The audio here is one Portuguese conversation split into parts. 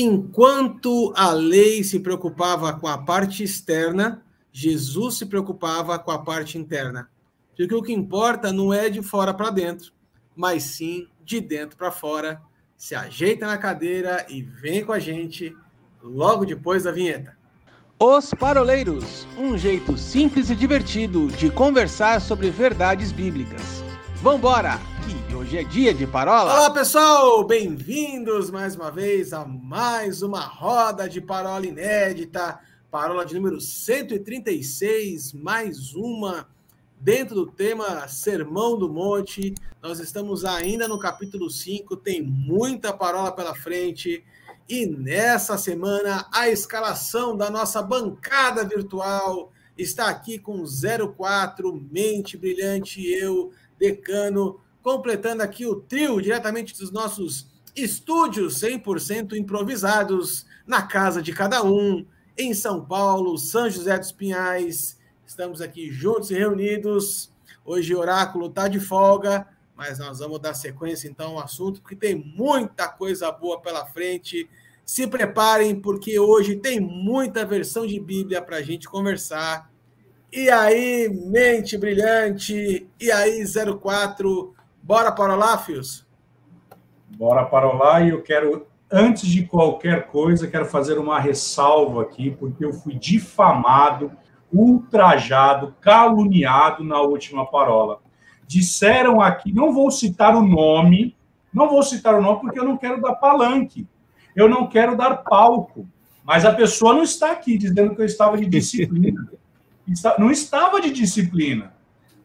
Enquanto a lei se preocupava com a parte externa, Jesus se preocupava com a parte interna. Porque o que importa não é de fora para dentro, mas sim de dentro para fora. Se ajeita na cadeira e vem com a gente logo depois da vinheta. Os Paroleiros um jeito simples e divertido de conversar sobre verdades bíblicas. Vambora! Que hoje é dia de parola! Olá pessoal, bem-vindos mais uma vez a mais uma roda de parola inédita, parola de número 136, mais uma dentro do tema Sermão do Monte. Nós estamos ainda no capítulo 5, tem muita parola pela frente. E nessa semana, a escalação da nossa bancada virtual está aqui com 04, Mente Brilhante eu, Decano, completando aqui o trio diretamente dos nossos estúdios 100% improvisados na casa de cada um, em São Paulo, São José dos Pinhais. Estamos aqui juntos e reunidos. Hoje o Oráculo está de folga, mas nós vamos dar sequência então ao assunto, porque tem muita coisa boa pela frente. Se preparem, porque hoje tem muita versão de Bíblia para a gente conversar. E aí, mente brilhante, e aí, 04, bora para lá, Fios? Bora para lá, e eu quero, antes de qualquer coisa, quero fazer uma ressalva aqui, porque eu fui difamado ultrajado, caluniado na última parola. Disseram aqui, não vou citar o nome, não vou citar o nome porque eu não quero dar palanque, eu não quero dar palco, mas a pessoa não está aqui dizendo que eu estava de disciplina. Não estava de disciplina,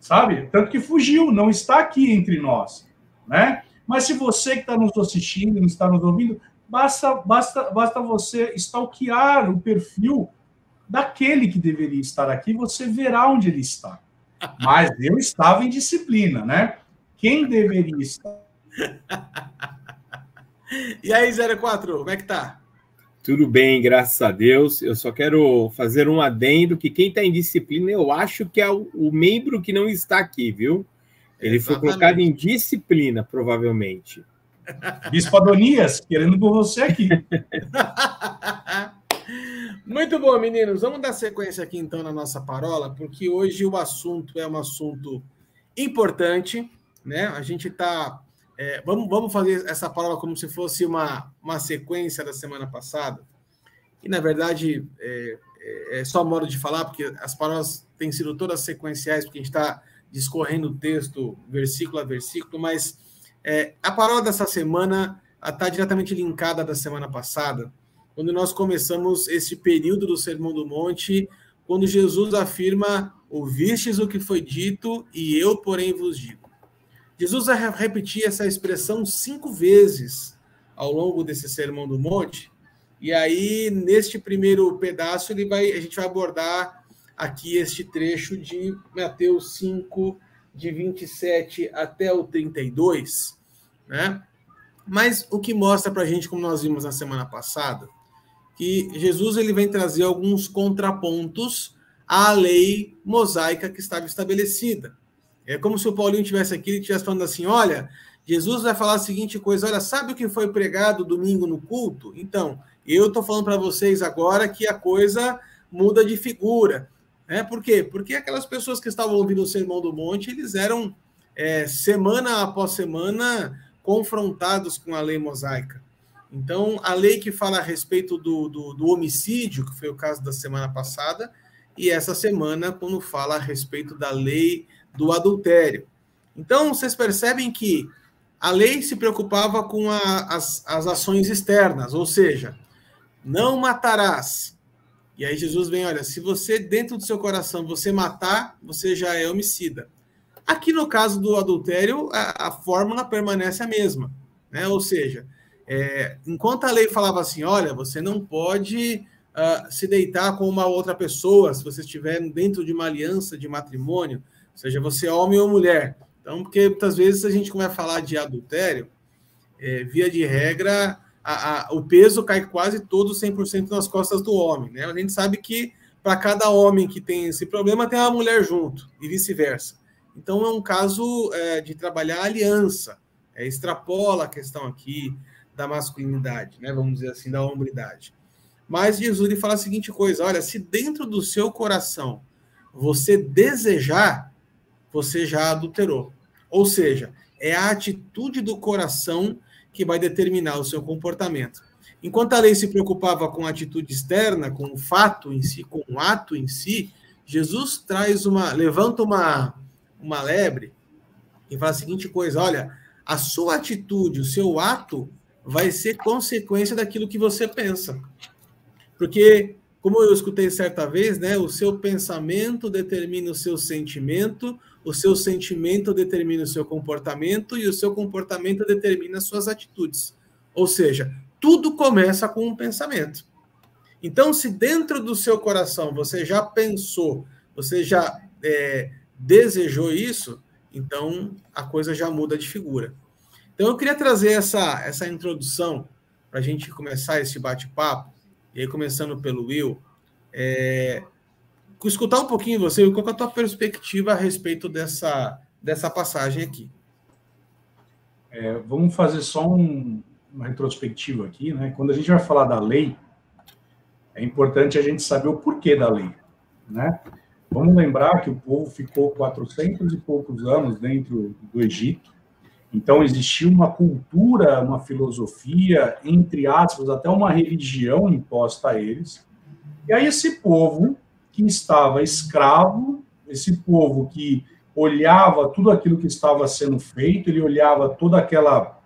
sabe? Tanto que fugiu, não está aqui entre nós, né? Mas se você que está nos assistindo, não está nos ouvindo, basta, basta, basta você stalkear o perfil daquele que deveria estar aqui, você verá onde ele está. Mas eu estava em disciplina, né? Quem deveria estar? e aí, 04, como é que tá? Tudo bem, graças a Deus. Eu só quero fazer um adendo que quem está em disciplina, eu acho que é o, o, membro que não está aqui, viu? Ele Exatamente. foi colocado em disciplina, provavelmente. Bispo Adonias, querendo por você aqui. Muito bom, meninos. Vamos dar sequência aqui então na nossa parola, porque hoje o assunto é um assunto importante, né? A gente está. É, vamos, vamos fazer essa parola como se fosse uma, uma sequência da semana passada. E, na verdade, é, é, é só modo de falar, porque as parolas têm sido todas sequenciais, porque a gente está discorrendo o texto versículo a versículo, mas é, a parola dessa semana está diretamente linkada da semana passada quando nós começamos esse período do Sermão do Monte, quando Jesus afirma: Ouvistes o que foi dito, e eu, porém, vos digo. Jesus vai repetir essa expressão cinco vezes ao longo desse Sermão do Monte, e aí, neste primeiro pedaço, ele vai, a gente vai abordar aqui este trecho de Mateus 5, de 27 até o 32, né? Mas o que mostra para a gente, como nós vimos na semana passada, que Jesus ele vem trazer alguns contrapontos à lei mosaica que estava estabelecida. É como se o Paulinho tivesse aqui e estivesse falando assim: olha, Jesus vai falar a seguinte coisa: olha, sabe o que foi pregado domingo no culto? Então, eu estou falando para vocês agora que a coisa muda de figura. Né? Por quê? Porque aquelas pessoas que estavam ouvindo o Sermão do Monte, eles eram, é, semana após semana, confrontados com a lei mosaica. Então, a lei que fala a respeito do, do, do, homicídio, que foi o caso da semana passada, e essa semana, quando fala a respeito da lei do adultério. Então, vocês percebem que a lei se preocupava com a, as, as ações externas, ou seja, não matarás. E aí Jesus vem, olha, se você dentro do seu coração você matar, você já é homicida. Aqui no caso do adultério, a, a fórmula permanece a mesma, né? Ou seja, é, enquanto a lei falava assim, olha, você não pode uh, se deitar com uma outra pessoa se você estiver dentro de uma aliança de matrimônio, seja você homem ou mulher. Então, porque muitas vezes a gente começa a falar de adultério, é, via de regra, a, a, o peso cai quase todo 100% nas costas do homem. Né? A gente sabe que para cada homem que tem esse problema, tem uma mulher junto, e vice-versa. Então, é um caso é, de trabalhar aliança, é, extrapola a questão aqui, da masculinidade, né? Vamos dizer assim, da hombridade. Mas Jesus ele fala a seguinte coisa: olha, se dentro do seu coração você desejar, você já adulterou. Ou seja, é a atitude do coração que vai determinar o seu comportamento. Enquanto a lei se preocupava com a atitude externa, com o fato em si, com o ato em si, Jesus traz uma, levanta uma, uma lebre e fala a seguinte coisa: olha, a sua atitude, o seu ato vai ser consequência daquilo que você pensa. Porque, como eu escutei certa vez, né, o seu pensamento determina o seu sentimento, o seu sentimento determina o seu comportamento e o seu comportamento determina as suas atitudes. Ou seja, tudo começa com um pensamento. Então, se dentro do seu coração você já pensou, você já é, desejou isso, então a coisa já muda de figura. Então, eu queria trazer essa, essa introdução para a gente começar esse bate-papo, e aí começando pelo Will, é, escutar um pouquinho você, qual é a tua perspectiva a respeito dessa, dessa passagem aqui? É, vamos fazer só um, uma retrospectiva aqui, né? Quando a gente vai falar da lei, é importante a gente saber o porquê da lei, né? Vamos lembrar que o povo ficou 400 e poucos anos dentro do Egito, então, existia uma cultura, uma filosofia, entre aspas, até uma religião imposta a eles. E aí, esse povo que estava escravo, esse povo que olhava tudo aquilo que estava sendo feito, ele olhava toda aquela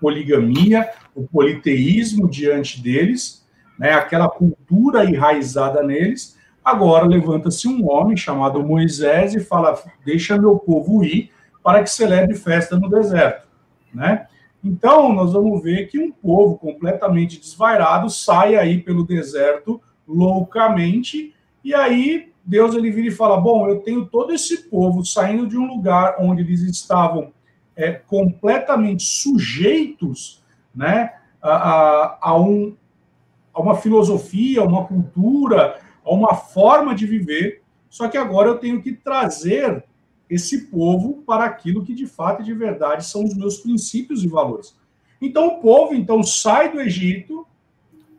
poligamia, o politeísmo diante deles, né, aquela cultura enraizada neles. Agora levanta-se um homem chamado Moisés e fala: Deixa meu povo ir, para que celebre festa no deserto, né? Então, nós vamos ver que um povo completamente desvairado sai aí pelo deserto loucamente, e aí Deus ele vira e fala: Bom, eu tenho todo esse povo saindo de um lugar onde eles estavam é, completamente sujeitos né, a, a, a, um, a uma filosofia, uma cultura, a uma forma de viver, só que agora eu tenho que trazer esse povo para aquilo que de fato e de verdade são os meus princípios e valores. Então o povo então sai do Egito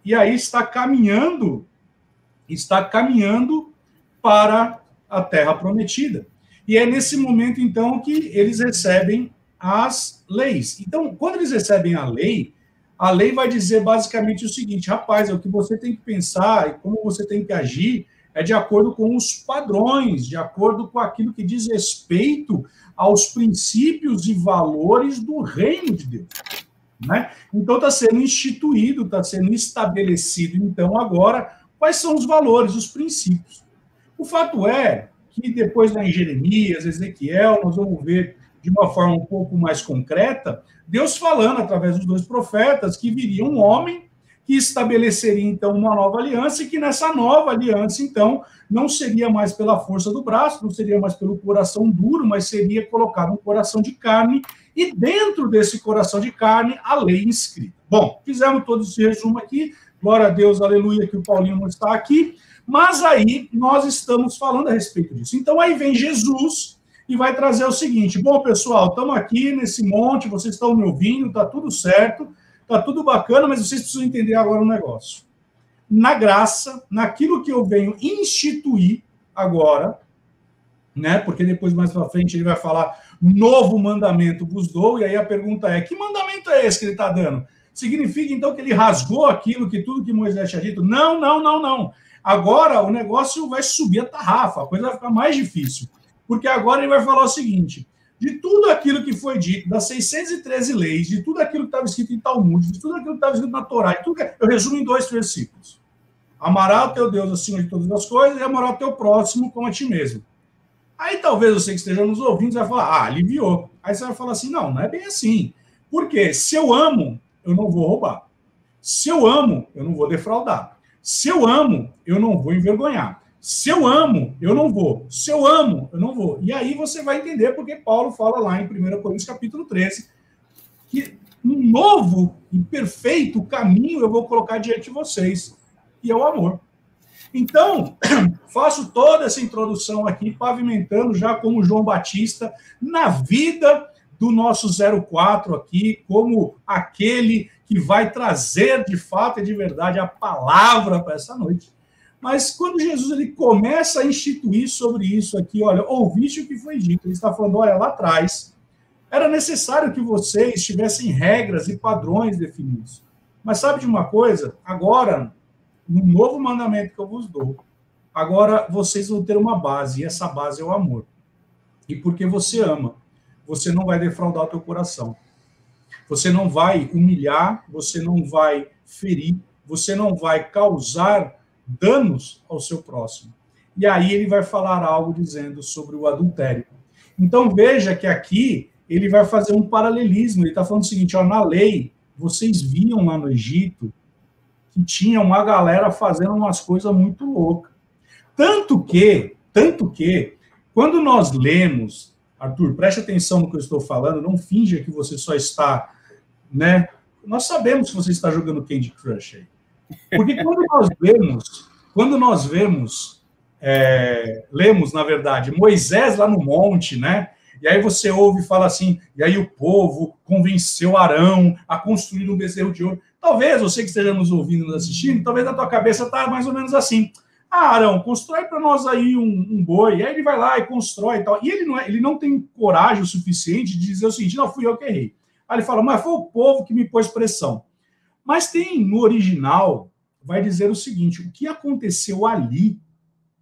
e aí está caminhando, está caminhando para a terra prometida. E é nesse momento então que eles recebem as leis. Então, quando eles recebem a lei, a lei vai dizer basicamente o seguinte: rapaz, é o que você tem que pensar e como você tem que agir é de acordo com os padrões, de acordo com aquilo que diz respeito aos princípios e valores do reino de Deus. Né? Então está sendo instituído, está sendo estabelecido, então, agora, quais são os valores, os princípios. O fato é que depois lá em Jeremias, Ezequiel, nós vamos ver de uma forma um pouco mais concreta, Deus falando através dos dois profetas que viria um homem estabeleceria então uma nova aliança e que nessa nova aliança então não seria mais pela força do braço, não seria mais pelo coração duro, mas seria colocado um coração de carne e dentro desse coração de carne a lei inscrita. Bom, fizemos todo esse resumo aqui. Glória a Deus, aleluia, que o Paulinho não está aqui. Mas aí nós estamos falando a respeito disso. Então aí vem Jesus e vai trazer o seguinte: bom, pessoal, estamos aqui nesse monte, vocês estão me ouvindo, está tudo certo. Tá tudo bacana, mas vocês precisam entender agora um negócio. Na graça, naquilo que eu venho instituir agora, né? Porque depois mais para frente ele vai falar novo mandamento vos dou, e aí a pergunta é: que mandamento é esse que ele está dando? Significa então que ele rasgou aquilo que tudo que Moisés tinha dito? Não, não, não, não. Agora o negócio vai subir a tarrafa, a coisa vai ficar mais difícil. Porque agora ele vai falar o seguinte: de tudo aquilo que foi dito, das 613 leis, de tudo aquilo que estava escrito em Talmud, de tudo aquilo que estava escrito na Torá, tudo que... eu resumo em dois versículos. Amará o teu Deus acima de todas as coisas e amará o teu próximo como a ti mesmo. Aí talvez você que esteja nos ouvindo vai falar, ah, aliviou. Aí você vai falar assim, não, não é bem assim. Porque se eu amo, eu não vou roubar. Se eu amo, eu não vou defraudar. Se eu amo, eu não vou envergonhar. Se eu amo, eu não vou. Se eu amo, eu não vou. E aí você vai entender porque Paulo fala lá em 1 Coríntios capítulo 13 que um novo e perfeito caminho eu vou colocar diante de vocês, e é o amor. Então, faço toda essa introdução aqui, pavimentando já como João Batista, na vida do nosso 04 aqui, como aquele que vai trazer de fato e de verdade a palavra para essa noite. Mas quando Jesus ele começa a instituir sobre isso aqui, olha, ouviste o que foi dito, ele está falando, olha, lá atrás era necessário que vocês tivessem regras e padrões definidos. Mas sabe de uma coisa? Agora, no novo mandamento que eu vos dou, agora vocês vão ter uma base, e essa base é o amor. E porque você ama, você não vai defraudar o teu coração. Você não vai humilhar, você não vai ferir, você não vai causar danos ao seu próximo. E aí ele vai falar algo dizendo sobre o adultério. Então veja que aqui ele vai fazer um paralelismo. Ele está falando o seguinte: ó, na lei, vocês viam lá no Egito que tinha uma galera fazendo umas coisas muito loucas. Tanto que, tanto que, quando nós lemos, Arthur, preste atenção no que eu estou falando, não finja que você só está, né? Nós sabemos que você está jogando Candy Crush aí. Porque quando nós vemos, quando nós vemos, é, lemos, na verdade, Moisés lá no monte, né? E aí você ouve e fala assim, e aí o povo convenceu Arão a construir um bezerro de ouro. Talvez você que esteja nos ouvindo, nos assistindo, talvez na tua cabeça tá mais ou menos assim. Ah, Arão, constrói para nós aí um, um, boi. E aí ele vai lá e constrói e tal. E ele não, é, ele não tem coragem o suficiente de dizer o seguinte: não, fui eu que errei. Aí ele fala, mas foi o povo que me pôs pressão. Mas tem no original, vai dizer o seguinte: o que aconteceu ali,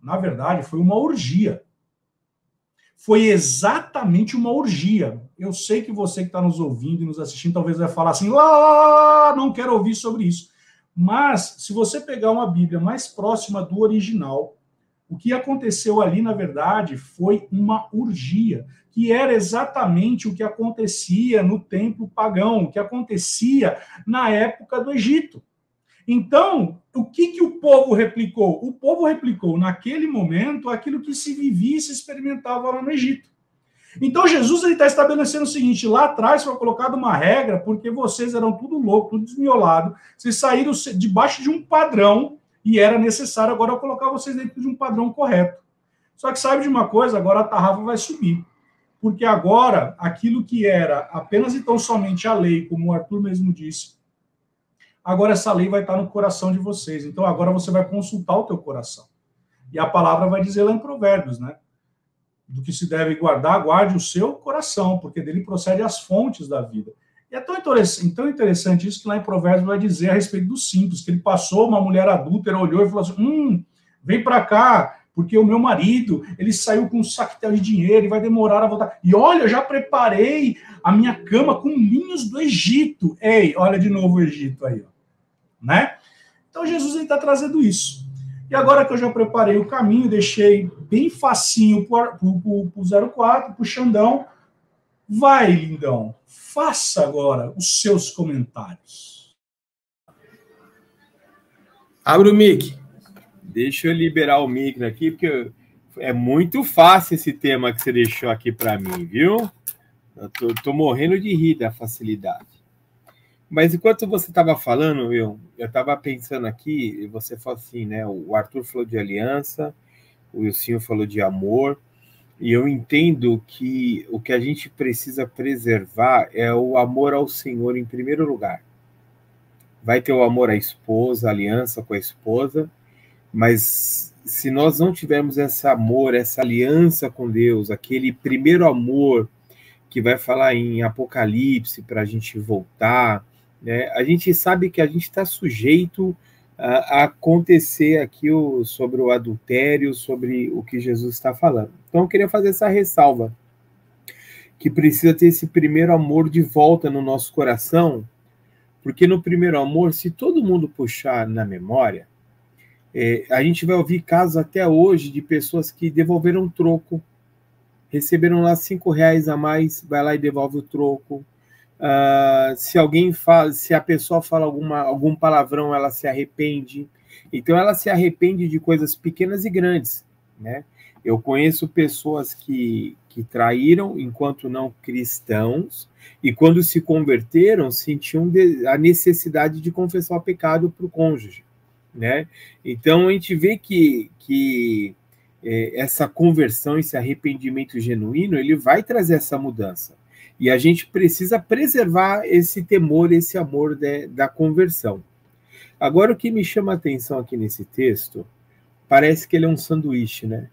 na verdade, foi uma orgia foi exatamente uma orgia. Eu sei que você que está nos ouvindo e nos assistindo talvez vai falar assim, lá, não quero ouvir sobre isso. Mas, se você pegar uma Bíblia mais próxima do original, o que aconteceu ali, na verdade, foi uma orgia, que era exatamente o que acontecia no templo pagão, o que acontecia na época do Egito. Então, o que, que o povo replicou? O povo replicou, naquele momento, aquilo que se vivia e se experimentava lá no Egito. Então, Jesus está estabelecendo o seguinte: lá atrás foi colocada uma regra, porque vocês eram tudo louco, tudo desmiolado, vocês saíram debaixo de um padrão e era necessário agora colocar vocês dentro de um padrão correto. Só que sabe de uma coisa? Agora a tarrafa vai subir. Porque agora, aquilo que era apenas e tão somente a lei, como o Arthur mesmo disse, agora essa lei vai estar no coração de vocês. Então agora você vai consultar o teu coração. E a palavra vai dizer lá em Provérbios, né? Do que se deve guardar, guarde o seu coração, porque dele procede as fontes da vida. E é tão interessante, tão interessante isso que lá em Provérbios vai dizer a respeito dos simples, que ele passou, uma mulher adúltera olhou e falou assim: hum, vem para cá, porque o meu marido, ele saiu com um saquetel de dinheiro e vai demorar a voltar. E olha, já preparei a minha cama com linhos do Egito. Ei, olha de novo o Egito aí, ó né? Então Jesus está trazendo isso. E agora que eu já preparei o caminho, deixei bem facinho para o 04, para o Xandão, vai, lindão, faça agora os seus comentários. Abre o mic. Deixa eu liberar o mic aqui, porque é muito fácil esse tema que você deixou aqui para mim, viu? Eu tô, tô morrendo de rir da facilidade. Mas enquanto você estava falando, eu estava pensando aqui, e você falou assim, né? O Arthur falou de aliança, o Wilson falou de amor, e eu entendo que o que a gente precisa preservar é o amor ao Senhor em primeiro lugar. Vai ter o amor à esposa, a aliança com a esposa, mas se nós não tivermos esse amor, essa aliança com Deus, aquele primeiro amor que vai falar em Apocalipse para a gente voltar, né, a gente sabe que a gente está sujeito acontecer aqui o, sobre o adultério, sobre o que Jesus está falando. Então, eu queria fazer essa ressalva, que precisa ter esse primeiro amor de volta no nosso coração, porque no primeiro amor, se todo mundo puxar na memória, é, a gente vai ouvir casos até hoje de pessoas que devolveram troco, receberam lá cinco reais a mais, vai lá e devolve o troco, Uh, se alguém fala, se a pessoa fala alguma, algum palavrão, ela se arrepende. Então, ela se arrepende de coisas pequenas e grandes, né? Eu conheço pessoas que, que traíram enquanto não cristãos e quando se converteram sentiam a necessidade de confessar o pecado para o cônjuge, né? Então a gente vê que, que é, essa conversão, esse arrependimento genuíno, ele vai trazer essa mudança. E a gente precisa preservar esse temor, esse amor de, da conversão. Agora, o que me chama a atenção aqui nesse texto, parece que ele é um sanduíche, né?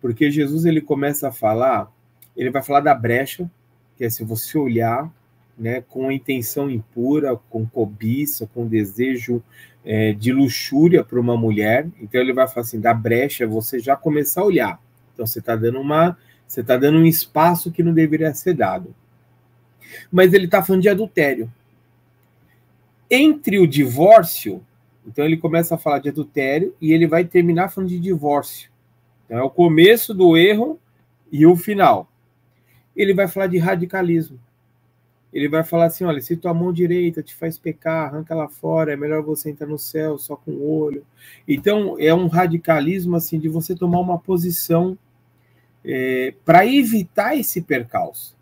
Porque Jesus ele começa a falar, ele vai falar da brecha, que é se você olhar, né, com intenção impura, com cobiça, com desejo é, de luxúria para uma mulher. Então ele vai falar assim, da brecha, você já começar a olhar. Então você está dando uma, você está dando um espaço que não deveria ser dado. Mas ele está falando de adultério. Entre o divórcio, então ele começa a falar de adultério e ele vai terminar falando de divórcio. Então é o começo do erro e o final. Ele vai falar de radicalismo. Ele vai falar assim: olha, se tua mão direita te faz pecar, arranca ela fora, é melhor você entrar no céu só com o olho. Então, é um radicalismo assim de você tomar uma posição é, para evitar esse percalço.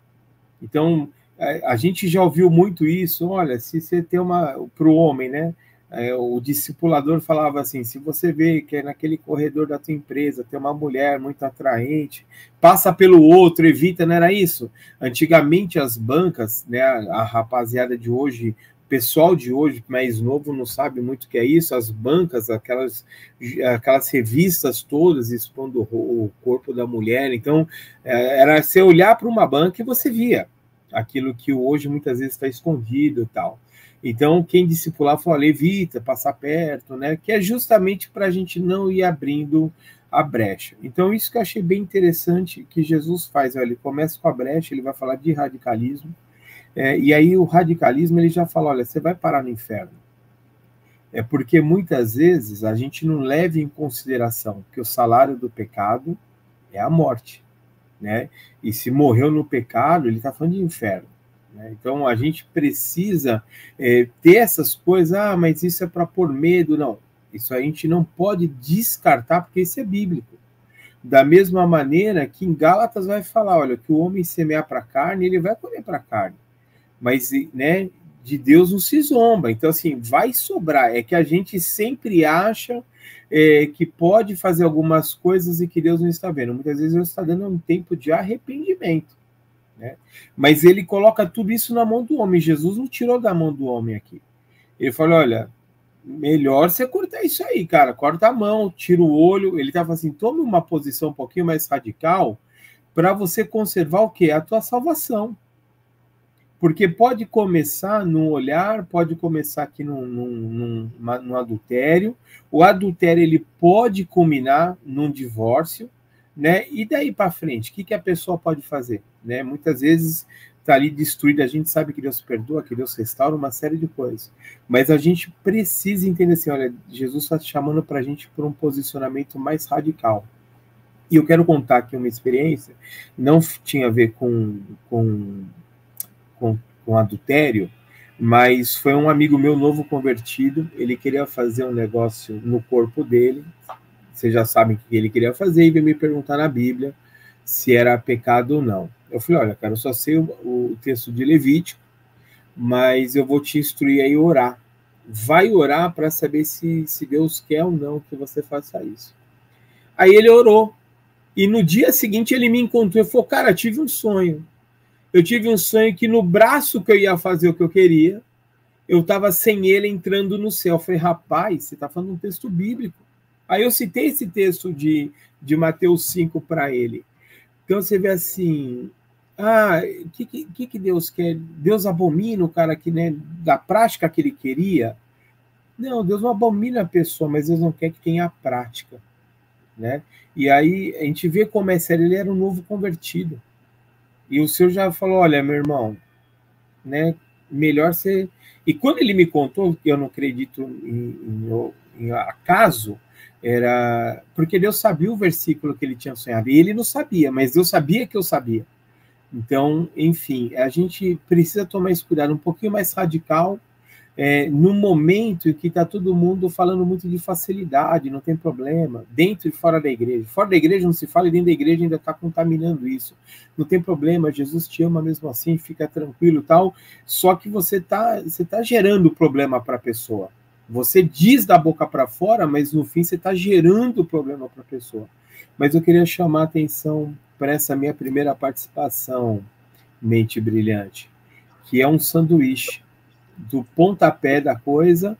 Então, a, a, gente já ouviu muito isso. Olha, se você tem uma. Para o homem, né? É, o discipulador falava assim: se você vê que é naquele corredor da tua empresa tem uma mulher muito atraente, passa pelo outro, evita, não era isso? Antigamente as bancas, né, a rapaziada de hoje, pessoal de hoje mais novo não sabe muito o que é isso, as bancas, aquelas, aquelas revistas todas expondo o corpo da mulher, então é, era você olhar para uma banca e você via aquilo que hoje muitas vezes está escondido e tal. Então, quem discipular falou, evita passar perto, né? Que é justamente para a gente não ir abrindo a brecha. Então, isso que eu achei bem interessante que Jesus faz. Ele começa com a brecha, ele vai falar de radicalismo, é, e aí o radicalismo ele já fala: olha, você vai parar no inferno. É porque muitas vezes a gente não leva em consideração que o salário do pecado é a morte, né? E se morreu no pecado, ele está falando de inferno. Né? Então a gente precisa é, ter essas coisas, ah, mas isso é para pôr medo. Não, isso a gente não pode descartar, porque isso é bíblico. Da mesma maneira que em Gálatas vai falar, olha, que o homem semear para carne, ele vai colher para carne. Mas, né, de Deus não se zomba. Então, assim, vai sobrar. É que a gente sempre acha é, que pode fazer algumas coisas e que Deus não está vendo. Muitas vezes Deus está dando um tempo de arrependimento. Né? Mas ele coloca tudo isso na mão do homem. Jesus não tirou da mão do homem aqui. Ele falou: olha, melhor você cortar isso aí, cara. Corta a mão, tira o olho. Ele estava assim: tome uma posição um pouquinho mais radical para você conservar o que? A tua salvação. Porque pode começar no olhar, pode começar aqui no, no, no, no adultério. O adultério ele pode culminar num divórcio, né? E daí para frente, o que, que a pessoa pode fazer? Né? Muitas vezes está ali destruída, a gente sabe que Deus perdoa, que Deus restaura uma série de coisas. Mas a gente precisa entender assim, olha, Jesus está chamando para a gente por um posicionamento mais radical. E eu quero contar aqui uma experiência, não tinha a ver com, com, com, com adultério, mas foi um amigo meu novo convertido, ele queria fazer um negócio no corpo dele, vocês já sabem o que ele queria fazer, e veio me perguntar na Bíblia se era pecado ou não. Eu falei, olha, cara, eu só sei o, o texto de Levítico, mas eu vou te instruir aí a orar. Vai orar para saber se, se Deus quer ou não que você faça isso. Aí ele orou. E no dia seguinte ele me encontrou e falou: Cara, tive um sonho. Eu tive um sonho que no braço que eu ia fazer o que eu queria, eu estava sem ele entrando no céu. Eu falei: Rapaz, você está falando um texto bíblico. Aí eu citei esse texto de, de Mateus 5 para ele. Então você vê assim, ah, o que, que, que Deus quer? Deus abomina o cara que, né, da prática que ele queria? Não, Deus não abomina a pessoa, mas Deus não quer que tenha a prática, né? E aí a gente vê como é sério, ele era um novo convertido. E o Senhor já falou, olha, meu irmão, né, melhor ser... E quando ele me contou, eu não acredito em, em, em acaso, era porque Deus sabia o versículo que ele tinha sonhado. E ele não sabia, mas Deus sabia que eu sabia. Então, enfim, a gente precisa tomar esse cuidado um pouquinho mais radical é, no momento em que está todo mundo falando muito de facilidade, não tem problema, dentro e fora da igreja. Fora da igreja não se fala e dentro da igreja ainda está contaminando isso. Não tem problema, Jesus te ama mesmo assim, fica tranquilo tal. Só que você está você tá gerando problema para a pessoa. Você diz da boca para fora, mas no fim você está gerando problema para a pessoa. Mas eu queria chamar a atenção para essa minha primeira participação mente brilhante, que é um sanduíche do pontapé da coisa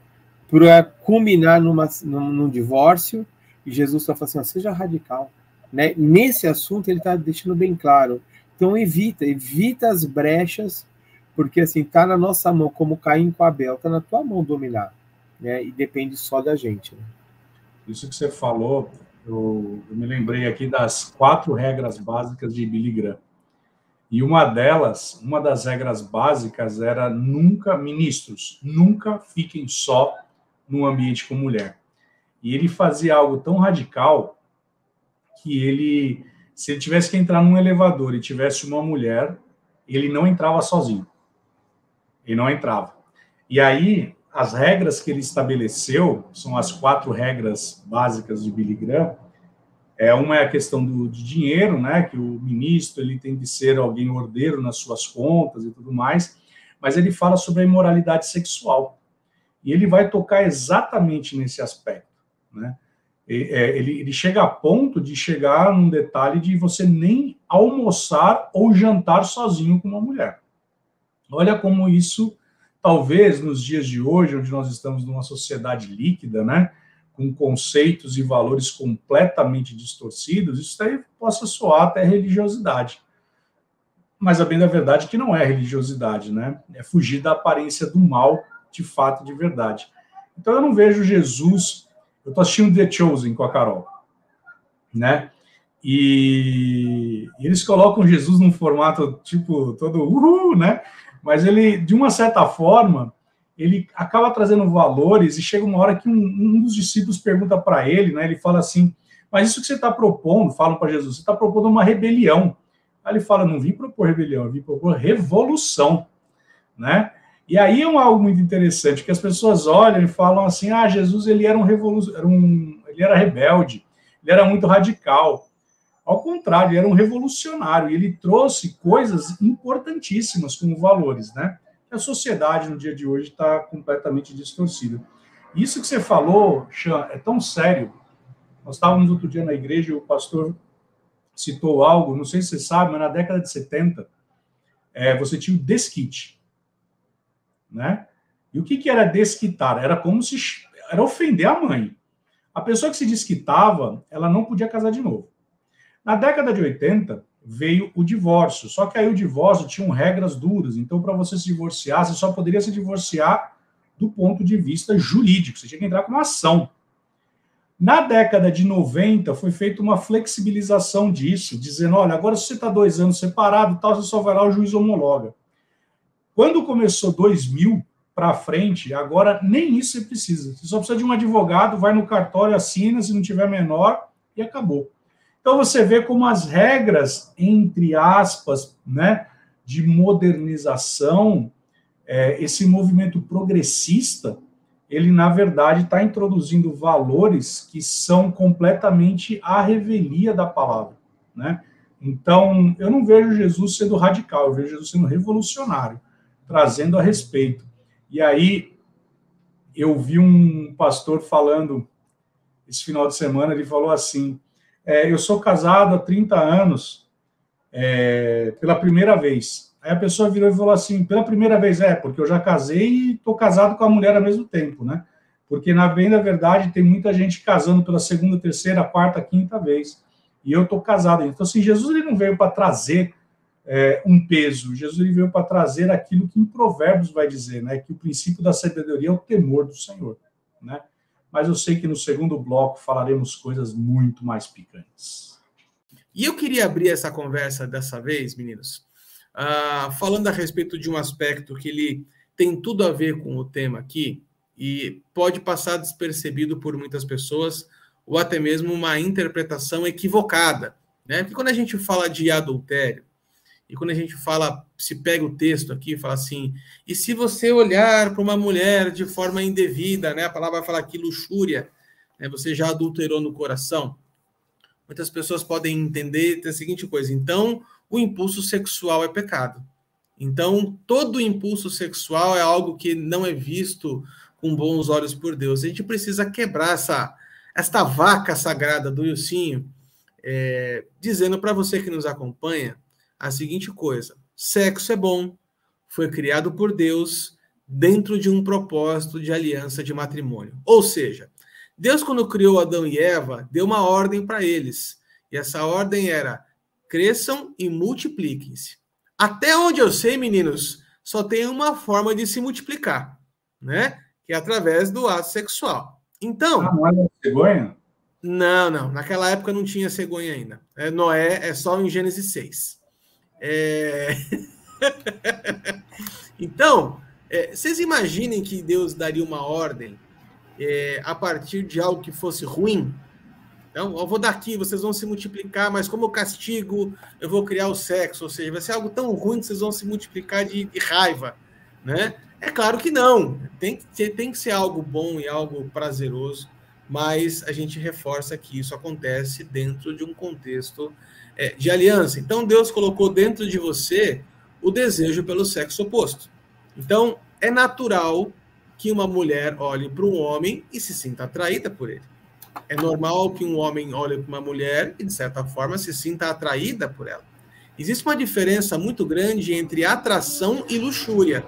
para culminar numa, num, num, divórcio. E Jesus está falando assim: seja radical. Né? Nesse assunto, ele está deixando bem claro. Então, evita, evita as brechas, porque assim, está na nossa mão, como Caim com Abel, está na tua mão dominar. Né? E depende só da gente. Né? Isso que você falou, eu, eu, me lembrei aqui das quatro regras básicas de Billy Graham. E uma delas, uma das regras básicas era nunca, ministros, nunca fiquem só num ambiente com mulher. E ele fazia algo tão radical que ele, se ele tivesse que entrar num elevador e tivesse uma mulher, ele não entrava sozinho. Ele não entrava. E aí, as regras que ele estabeleceu, são as quatro regras básicas de Billy Graham, é, uma é a questão do, de dinheiro, né, que o ministro ele tem de ser alguém ordeiro nas suas contas e tudo mais, mas ele fala sobre a imoralidade sexual. E ele vai tocar exatamente nesse aspecto. Né? É, ele, ele chega a ponto de chegar num detalhe de você nem almoçar ou jantar sozinho com uma mulher. Olha como isso, talvez nos dias de hoje, onde nós estamos numa sociedade líquida, né? Com conceitos e valores completamente distorcidos, isso daí possa soar até religiosidade. Mas a bem da verdade é que não é religiosidade, né? É fugir da aparência do mal de fato de verdade. Então eu não vejo Jesus. Eu estou assistindo The Chosen com a Carol, né? E, eles colocam Jesus num formato tipo todo uhul, né? Mas ele, de uma certa forma, ele acaba trazendo valores e chega uma hora que um, um dos discípulos pergunta para ele, né? Ele fala assim: Mas isso que você está propondo, falam para Jesus, você está propondo uma rebelião. Aí ele fala: Não vim propor rebelião, eu vim propor revolução, né? E aí é um algo muito interessante que as pessoas olham e falam assim: Ah, Jesus ele era um revolucionário, um, ele era rebelde, ele era muito radical. Ao contrário, ele era um revolucionário e ele trouxe coisas importantíssimas como valores, né? A sociedade no dia de hoje está completamente distorcida. Isso que você falou, Chan, é tão sério. Nós estávamos outro dia na igreja e o pastor citou algo, não sei se você sabe, mas na década de 70, é, você tinha o desquite. Né? E o que, que era desquitar? Era como se. Era ofender a mãe. A pessoa que se desquitava, ela não podia casar de novo. Na década de 80, veio o divórcio. Só que aí o divórcio tinha regras duras. Então, para você se divorciar, você só poderia se divorciar do ponto de vista jurídico. Você tinha que entrar com uma ação. Na década de 90, foi feita uma flexibilização disso, dizendo: olha, agora se você está dois anos separado, tal, você só vai lá, o juiz homologa. Quando começou 2000 para frente, agora nem isso você precisa. Você só precisa de um advogado, vai no cartório, assina, se não tiver menor, e acabou. Então você vê como as regras, entre aspas, né, de modernização, é, esse movimento progressista, ele na verdade está introduzindo valores que são completamente a revelia da palavra, né? Então, eu não vejo Jesus sendo radical, eu vejo Jesus sendo revolucionário, trazendo a respeito. E aí, eu vi um pastor falando esse final de semana, ele falou assim: é, eu sou casado há 30 anos é, pela primeira vez. Aí a pessoa virou e falou assim, pela primeira vez, é, porque eu já casei e estou casado com a mulher ao mesmo tempo, né? Porque, na bem da verdade, tem muita gente casando pela segunda, terceira, quarta, quinta vez. E eu estou casado. Então, assim, Jesus ele não veio para trazer é, um peso. Jesus ele veio para trazer aquilo que em Provérbios vai dizer, né? Que o princípio da sabedoria é o temor do Senhor, né? Mas eu sei que no segundo bloco falaremos coisas muito mais picantes. E eu queria abrir essa conversa dessa vez, meninos, uh, falando a respeito de um aspecto que ele tem tudo a ver com o tema aqui e pode passar despercebido por muitas pessoas ou até mesmo uma interpretação equivocada, né? Porque quando a gente fala de adultério, e quando a gente fala, se pega o texto aqui, fala assim, e se você olhar para uma mulher de forma indevida, né? A palavra vai falar aqui luxúria, né? Você já adulterou no coração. Muitas pessoas podem entender a seguinte coisa, então o impulso sexual é pecado. Então, todo impulso sexual é algo que não é visto com bons olhos por Deus. A gente precisa quebrar essa esta vaca sagrada do Ilcinho, é, dizendo para você que nos acompanha a seguinte coisa: Sexo é bom, foi criado por Deus dentro de um propósito de aliança de matrimônio. Ou seja, Deus, quando criou Adão e Eva, deu uma ordem para eles. E essa ordem era: cresçam e multipliquem-se. Até onde eu sei, meninos, só tem uma forma de se multiplicar, né? Que é através do ato sexual. Então. Ah, não é cegonha? Não, não. Naquela época não tinha cegonha ainda. É, Noé é só em Gênesis 6. É... então, é, vocês imaginem que Deus daria uma ordem é, a partir de algo que fosse ruim? Então, eu vou daqui, vocês vão se multiplicar, mas como castigo, eu vou criar o sexo, ou seja, vai ser algo tão ruim que vocês vão se multiplicar de, de raiva, né? É claro que não. Tem que, tem que ser algo bom e algo prazeroso, mas a gente reforça que isso acontece dentro de um contexto é, de aliança. Então, Deus colocou dentro de você o desejo pelo sexo oposto. Então, é natural que uma mulher olhe para um homem e se sinta atraída por ele. É normal que um homem olhe para uma mulher e, de certa forma, se sinta atraída por ela. Existe uma diferença muito grande entre atração e luxúria.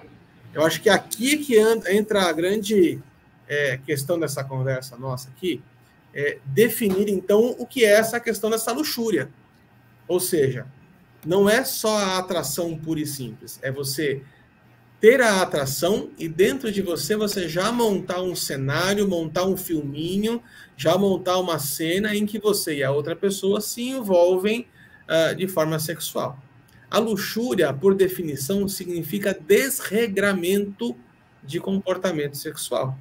Eu acho que aqui que entra a grande é, questão dessa conversa nossa aqui, é definir então o que é essa questão dessa luxúria. Ou seja, não é só a atração pura e simples, é você ter a atração e dentro de você você já montar um cenário, montar um filminho, já montar uma cena em que você e a outra pessoa se envolvem uh, de forma sexual. A luxúria, por definição, significa desregramento de comportamento sexual.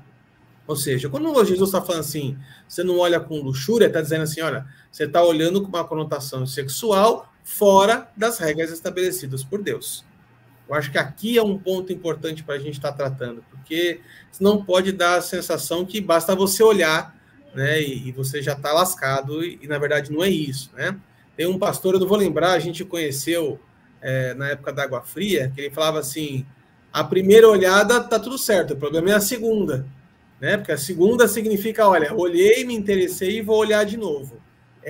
Ou seja, quando Jesus está falando assim, você não olha com luxúria, está dizendo assim, olha, você está olhando com uma conotação sexual fora das regras estabelecidas por Deus. Eu acho que aqui é um ponto importante para a gente estar tá tratando, porque não pode dar a sensação que basta você olhar, né, e, e você já está lascado, e, e, na verdade não é isso, né? Tem um pastor, eu não vou lembrar, a gente conheceu é, na época da Água Fria, que ele falava assim: a primeira olhada tá tudo certo, o problema é a segunda, né? Porque a segunda significa, olha, olhei, me interessei e vou olhar de novo.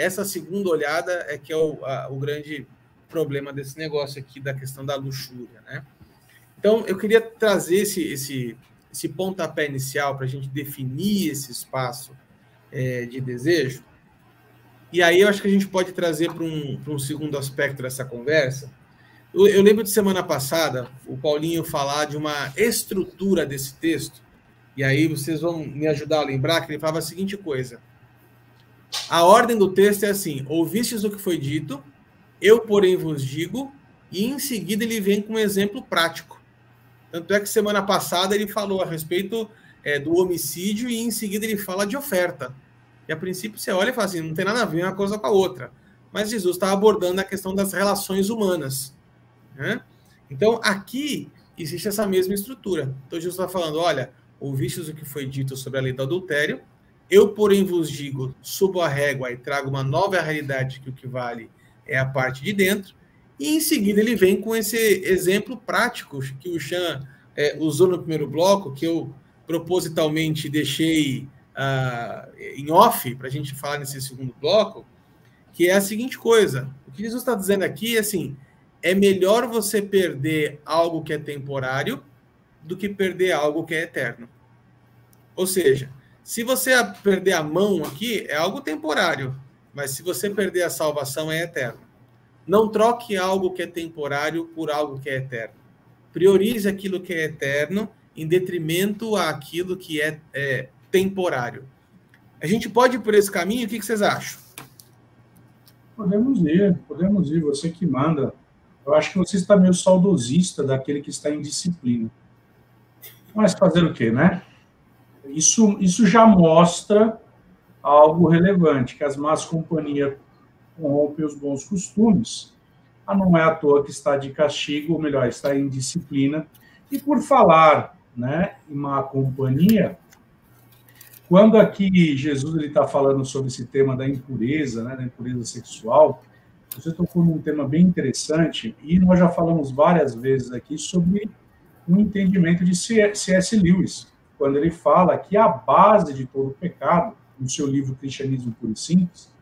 Essa segunda olhada é que é o, a, o grande problema desse negócio aqui da questão da luxúria, né? Então, eu queria trazer esse, esse, esse pontapé inicial para a gente definir esse espaço é, de desejo. E aí eu acho que a gente pode trazer para um, um segundo aspecto dessa conversa. Eu, eu lembro de semana passada o Paulinho falar de uma estrutura desse texto, e aí vocês vão me ajudar a lembrar que ele falava a seguinte coisa: a ordem do texto é assim: ouvistes o que foi dito, eu, porém, vos digo, e em seguida ele vem com um exemplo prático. Tanto é que semana passada ele falou a respeito é, do homicídio e em seguida ele fala de oferta. E a princípio você olha e fala assim: não tem nada a ver uma coisa com a outra. Mas Jesus está abordando a questão das relações humanas. Né? Então aqui existe essa mesma estrutura. Então Jesus está falando: olha, ouvistes o que foi dito sobre a lei do adultério, eu, porém, vos digo, subo a régua e trago uma nova realidade que o que vale é a parte de dentro. E em seguida ele vem com esse exemplo prático que o Chan é, usou no primeiro bloco, que eu propositalmente deixei uh, em off para a gente falar nesse segundo bloco, que é a seguinte coisa: o que Jesus está dizendo aqui é assim, é melhor você perder algo que é temporário do que perder algo que é eterno. Ou seja, se você perder a mão aqui, é algo temporário, mas se você perder a salvação, é eterno. Não troque algo que é temporário por algo que é eterno. Priorize aquilo que é eterno em detrimento àquilo que é, é temporário. A gente pode ir por esse caminho? O que, que vocês acham? Podemos ir, podemos ir. Você que manda. Eu acho que você está meio saudosista daquele que está em disciplina. Mas fazer o quê, né? Isso, isso já mostra algo relevante, que as más companhias corrompem os bons costumes. Ah, não é à toa que está de castigo, ou melhor, está em disciplina. E por falar né, em má companhia, quando aqui Jesus está falando sobre esse tema da impureza, né, da impureza sexual, você tocou num tema bem interessante, e nós já falamos várias vezes aqui sobre o um entendimento de C.S. Lewis, quando ele fala que a base de todo pecado, no seu livro Cristianismo Puro e Simples,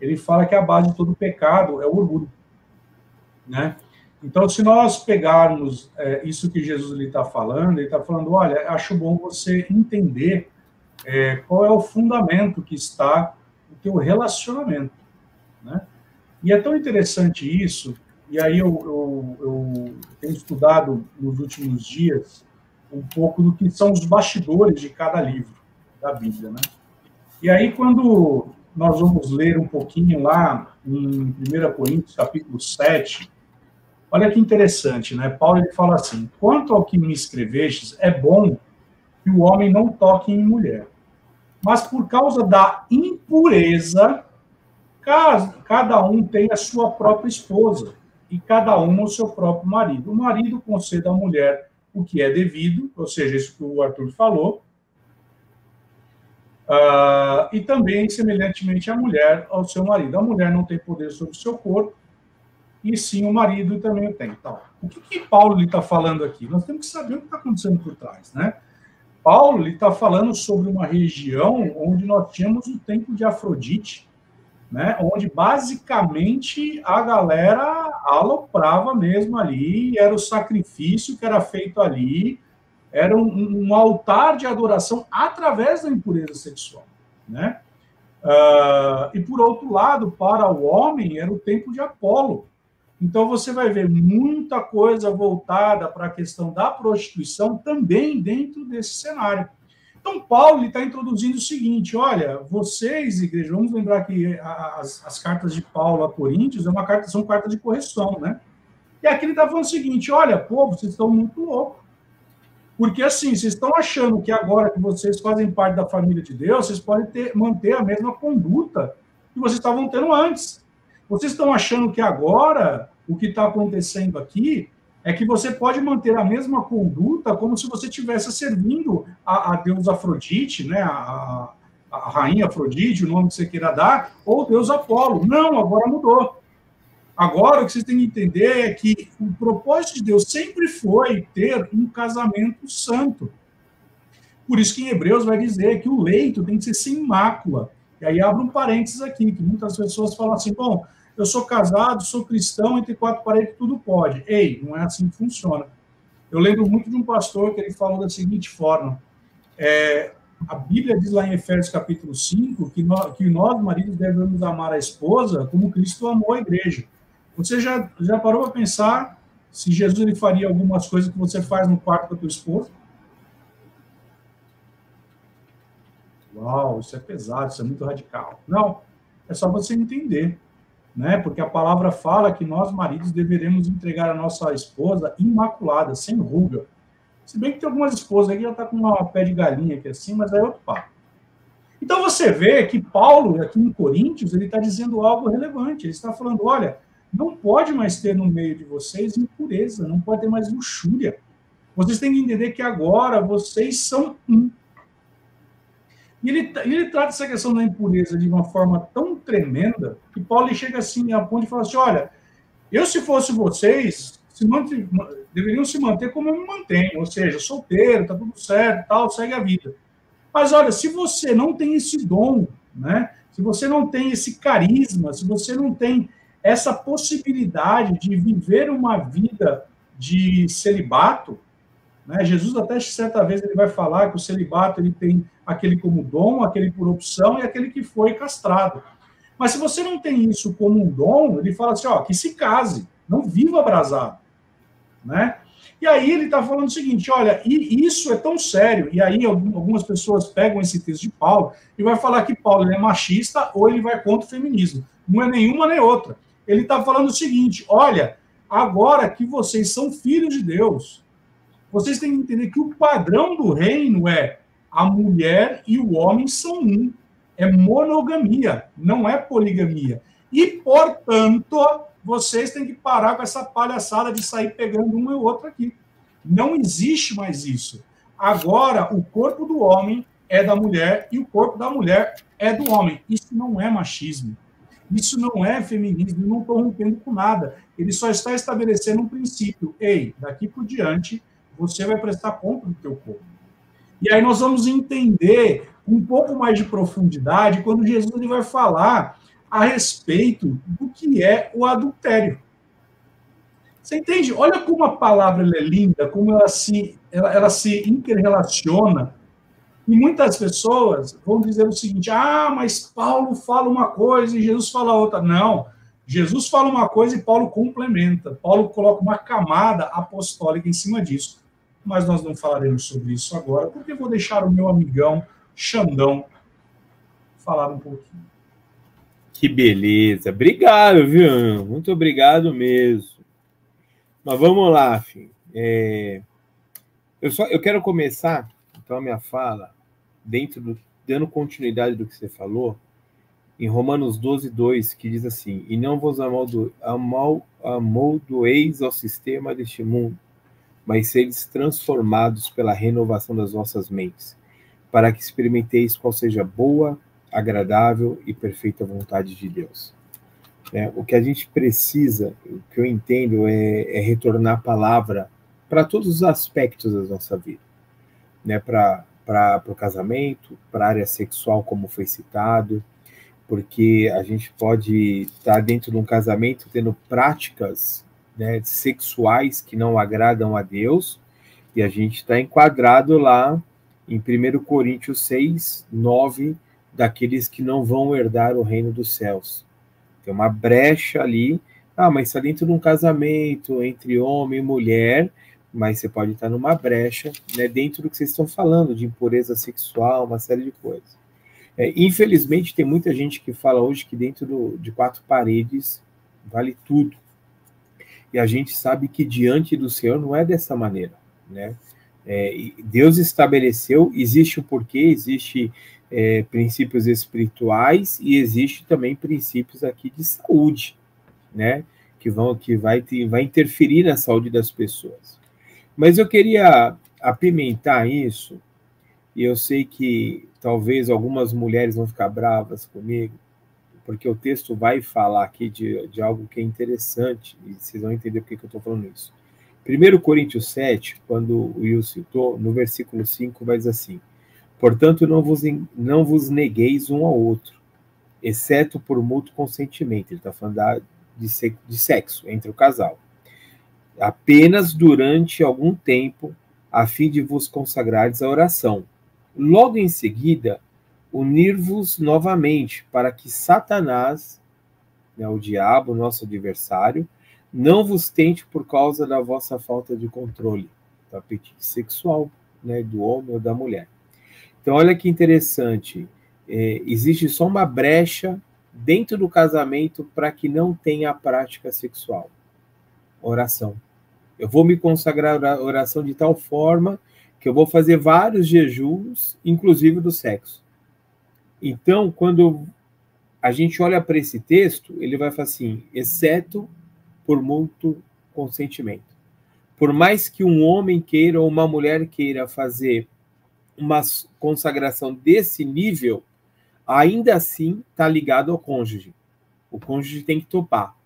ele fala que a base de todo pecado é o orgulho, né? Então, se nós pegarmos é, isso que Jesus está falando, ele está falando, olha, acho bom você entender é, qual é o fundamento que está no teu relacionamento, né? E é tão interessante isso, e aí eu, eu, eu tenho estudado nos últimos dias um pouco do que são os bastidores de cada livro da Bíblia, né? E aí, quando nós vamos ler um pouquinho lá em 1 Coríntios, capítulo 7, olha que interessante, né? Paulo ele fala assim: quanto ao que me escrevestes, é bom que o homem não toque em mulher. Mas por causa da impureza, cada um tem a sua própria esposa, e cada um o seu próprio marido. O marido conceda à mulher o que é devido, ou seja, isso que o Arthur falou, Uh, e também, semelhantemente, a mulher ao seu marido. A mulher não tem poder sobre o seu corpo, e sim o marido também tem. Então, o que, que Paulo está falando aqui? Nós temos que saber o que está acontecendo por trás, né? Paulo está falando sobre uma região onde nós tínhamos o templo de Afrodite, né? Onde basicamente a galera aloprava mesmo ali, era o sacrifício que era feito ali, era um, um, altar de adoração através da impureza sexual, né? Uh, e por outro lado, para o homem era o templo de Apolo. Então você vai ver muita coisa voltada para a questão da prostituição também dentro desse cenário. Então Paulo está introduzindo o seguinte: olha, vocês, igreja, vamos lembrar que as, as cartas de Paulo a Coríntios é uma carta, são cartas de correção, né? E aqui ele está falando o seguinte: olha, povo, vocês estão muito loucos. Porque assim, vocês estão achando que agora que vocês fazem parte da família de Deus, vocês podem ter, manter a mesma conduta que vocês estavam tendo antes. Vocês estão achando que agora o que está acontecendo aqui é que você pode manter a mesma conduta como se você estivesse servindo a, a Deus Afrodite, né? A, a rainha Afrodite, o nome que você queira dar, ou Deus Apolo. Não, agora mudou. Agora, o que vocês têm que entender é que o propósito de Deus sempre foi ter um casamento santo. Por isso que em Hebreus vai dizer que o leito tem que ser sem mácula. E aí abre um parênteses aqui, que muitas pessoas falam assim, bom, eu sou casado, sou cristão, entre quatro paredes tudo pode. Ei, não é assim que funciona. Eu lembro muito de um pastor que ele falou da seguinte forma, é, a Bíblia diz lá em Efésios capítulo 5 que nós, que nós, maridos, devemos amar a esposa como Cristo amou a igreja. Você já, já parou para pensar se Jesus ele faria algumas coisas que você faz no quarto com a tua esposa? Uau, isso é pesado, isso é muito radical. Não, é só você entender, né? Porque a palavra fala que nós, maridos, deveremos entregar a nossa esposa imaculada, sem ruga. Se bem que tem algumas esposas aí que já tá com uma pé de galinha aqui assim, mas é outro papo. Então você vê que Paulo, aqui em Coríntios, ele está dizendo algo relevante. Ele está falando: olha, não pode mais ter no meio de vocês impureza, não pode ter mais luxúria. Vocês têm que entender que agora vocês são um. E ele, ele trata essa questão da impureza de uma forma tão tremenda que Paulo chega assim a ponto de falar assim: olha, eu se fosse vocês, se deveriam se manter como eu me mantenho, ou seja, solteiro, tá tudo certo, tal, segue a vida. Mas olha, se você não tem esse dom, né? Se você não tem esse carisma, se você não tem essa possibilidade de viver uma vida de celibato, né? Jesus até certa vez ele vai falar que o celibato ele tem aquele como dom, aquele por opção e aquele que foi castrado. Mas se você não tem isso como um dom, ele fala assim, ó, que se case, não viva abrasado, né? E aí ele está falando o seguinte, olha, e isso é tão sério, e aí algumas pessoas pegam esse texto de Paulo e vai falar que Paulo é machista ou ele vai contra o feminismo. Não é nenhuma nem outra ele está falando o seguinte: olha, agora que vocês são filhos de Deus, vocês têm que entender que o padrão do reino é a mulher e o homem são um. É monogamia, não é poligamia. E, portanto, vocês têm que parar com essa palhaçada de sair pegando um e outro aqui. Não existe mais isso. Agora, o corpo do homem é da mulher e o corpo da mulher é do homem. Isso não é machismo. Isso não é feminismo, não estou rompendo com nada. Ele só está estabelecendo um princípio. Ei, daqui por diante, você vai prestar conta do teu corpo. E aí nós vamos entender um pouco mais de profundidade quando Jesus ele vai falar a respeito do que é o adultério. Você entende? Olha como a palavra é linda, como ela se, ela, ela se interrelaciona. E muitas pessoas vão dizer o seguinte: ah, mas Paulo fala uma coisa e Jesus fala outra. Não. Jesus fala uma coisa e Paulo complementa. Paulo coloca uma camada apostólica em cima disso. Mas nós não falaremos sobre isso agora, porque vou deixar o meu amigão Xandão falar um pouquinho. Que beleza. Obrigado, viu? Muito obrigado mesmo. Mas vamos lá, filho. É... Eu, só, eu quero começar, então, a minha fala, dentro do, dando continuidade do que você falou, em Romanos 12, 2, que diz assim: E não vos amoldoeis ao sistema deste mundo, mas seres transformados pela renovação das vossas mentes, para que experimenteis qual seja boa, agradável e perfeita vontade de Deus. É, o que a gente precisa, o que eu entendo, é, é retornar a palavra para todos os aspectos da nossa vida. Né? Para o casamento, para a área sexual, como foi citado, porque a gente pode estar tá dentro de um casamento tendo práticas né, sexuais que não agradam a Deus, e a gente está enquadrado lá em 1 Coríntios 6, 9, daqueles que não vão herdar o reino dos céus. Tem uma brecha ali. Ah, mas está dentro de um casamento entre homem e mulher, mas você pode estar numa brecha né, dentro do que vocês estão falando, de impureza sexual, uma série de coisas. É, infelizmente, tem muita gente que fala hoje que dentro do, de quatro paredes vale tudo. E a gente sabe que diante do Senhor não é dessa maneira. Né? É, Deus estabeleceu, existe o um porquê, existe é, princípios espirituais e existe também princípios aqui de saúde, né? Que vão que vai, vai interferir na saúde das pessoas. Mas eu queria apimentar isso, e eu sei que talvez algumas mulheres vão ficar bravas comigo, porque o texto vai falar aqui de, de algo que é interessante, e vocês vão entender por que eu estou falando isso. 1 Coríntios 7, quando o Will citou, no versículo 5, vai dizer assim: Portanto, não vos, não vos negueis um ao outro, exceto por mútuo consentimento. Ele está falando de, de sexo entre o casal. Apenas durante algum tempo, a fim de vos consagrares à oração. Logo em seguida, unir-vos novamente, para que Satanás, né, o diabo, nosso adversário, não vos tente por causa da vossa falta de controle do apetite sexual né, do homem ou da mulher. Então, olha que interessante. É, existe só uma brecha dentro do casamento para que não tenha a prática sexual. Oração. Eu vou me consagrar à oração de tal forma que eu vou fazer vários jejuns, inclusive do sexo. Então, quando a gente olha para esse texto, ele vai falar assim: exceto por muito consentimento. Por mais que um homem queira ou uma mulher queira fazer uma consagração desse nível, ainda assim está ligado ao cônjuge. O cônjuge tem que topar.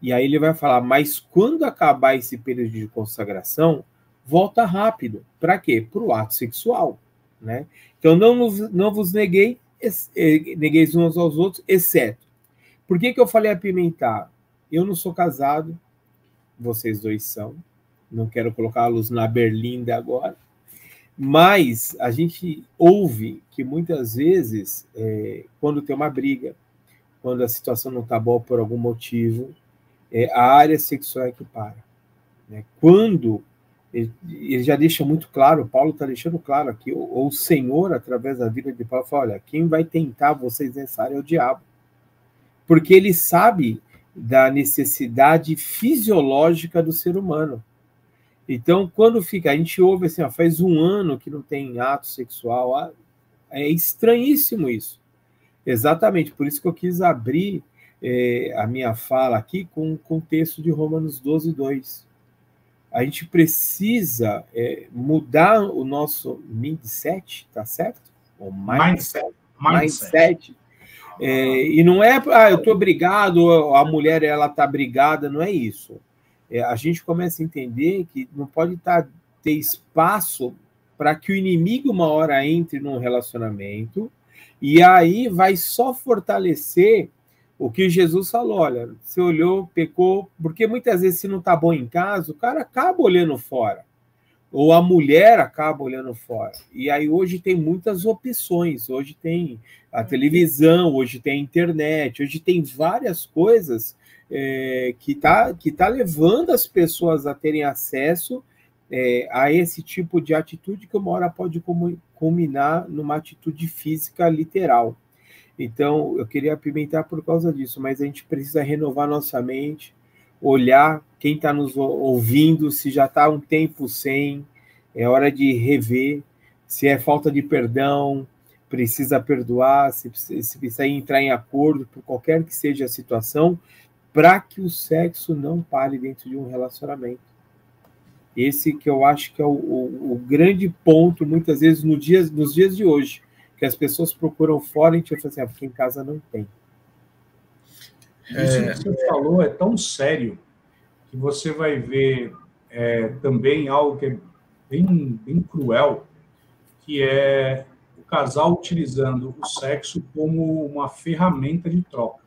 E aí ele vai falar, mas quando acabar esse período de consagração, volta rápido. Para quê? Para o ato sexual. Né? Então não, não vos neguei, negueis uns aos outros, exceto. Por que, que eu falei apimentar? Eu não sou casado, vocês dois são. Não quero colocá-los na berlinda agora. Mas a gente ouve que muitas vezes, é, quando tem uma briga, quando a situação não está boa por algum motivo, é, a área sexual é que para. Né? Quando ele, ele, já deixa muito claro, Paulo está deixando claro aqui, ou o Senhor, através da vida de Paulo, fala: olha, quem vai tentar vocês nessa área é o diabo. Porque ele sabe da necessidade fisiológica do ser humano. Então, quando fica, a gente ouve assim, ó, faz um ano que não tem ato sexual, ah, é estranhíssimo isso. Exatamente, por isso que eu quis abrir é, a minha fala aqui com o contexto de Romanos 12, 2. A gente precisa é, mudar o nosso mindset, tá certo? O mindset. Mindset. mindset. É, e não é, ah, eu estou brigado, a mulher ela está brigada, não é isso é, a gente começa a entender que não pode tá, ter espaço para que o inimigo uma hora entre num relacionamento e aí vai só fortalecer o que Jesus falou, olha, você olhou, pecou, porque muitas vezes se não está bom em casa, o cara acaba olhando fora ou a mulher acaba olhando fora. E aí hoje tem muitas opções. Hoje tem a televisão, hoje tem a internet, hoje tem várias coisas é, que está que tá levando as pessoas a terem acesso é, a esse tipo de atitude que uma hora pode culminar numa atitude física literal. Então, eu queria apimentar por causa disso, mas a gente precisa renovar nossa mente, olhar quem está nos ouvindo, se já está um tempo sem, é hora de rever, se é falta de perdão, precisa perdoar, se, se precisa entrar em acordo por qualquer que seja a situação, para que o sexo não pare dentro de um relacionamento. Esse que eu acho que é o, o, o grande ponto, muitas vezes, no dias, nos dias de hoje, que as pessoas procuram fora e a gente fala assim, ah, porque em casa não tem. Isso que você falou é tão sério que você vai ver é, também algo que é bem, bem cruel, que é o casal utilizando o sexo como uma ferramenta de troca.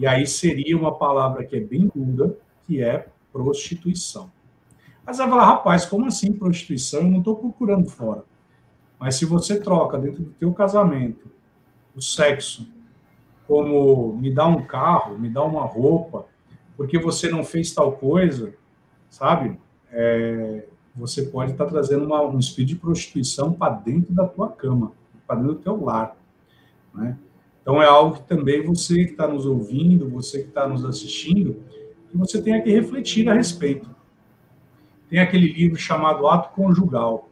E aí seria uma palavra que é bem dura, que é prostituição. Mas vai falar, rapaz, como assim prostituição? Eu não estou procurando fora. Mas se você troca dentro do teu casamento o sexo como me dá um carro, me dá uma roupa, porque você não fez tal coisa, sabe? É, você pode estar trazendo uma, um espírito de prostituição para dentro da tua cama, para dentro do teu lar, né? Então é algo que também você que está nos ouvindo, você que está nos assistindo, você tenha que refletir a respeito. Tem aquele livro chamado Ato Conjugal,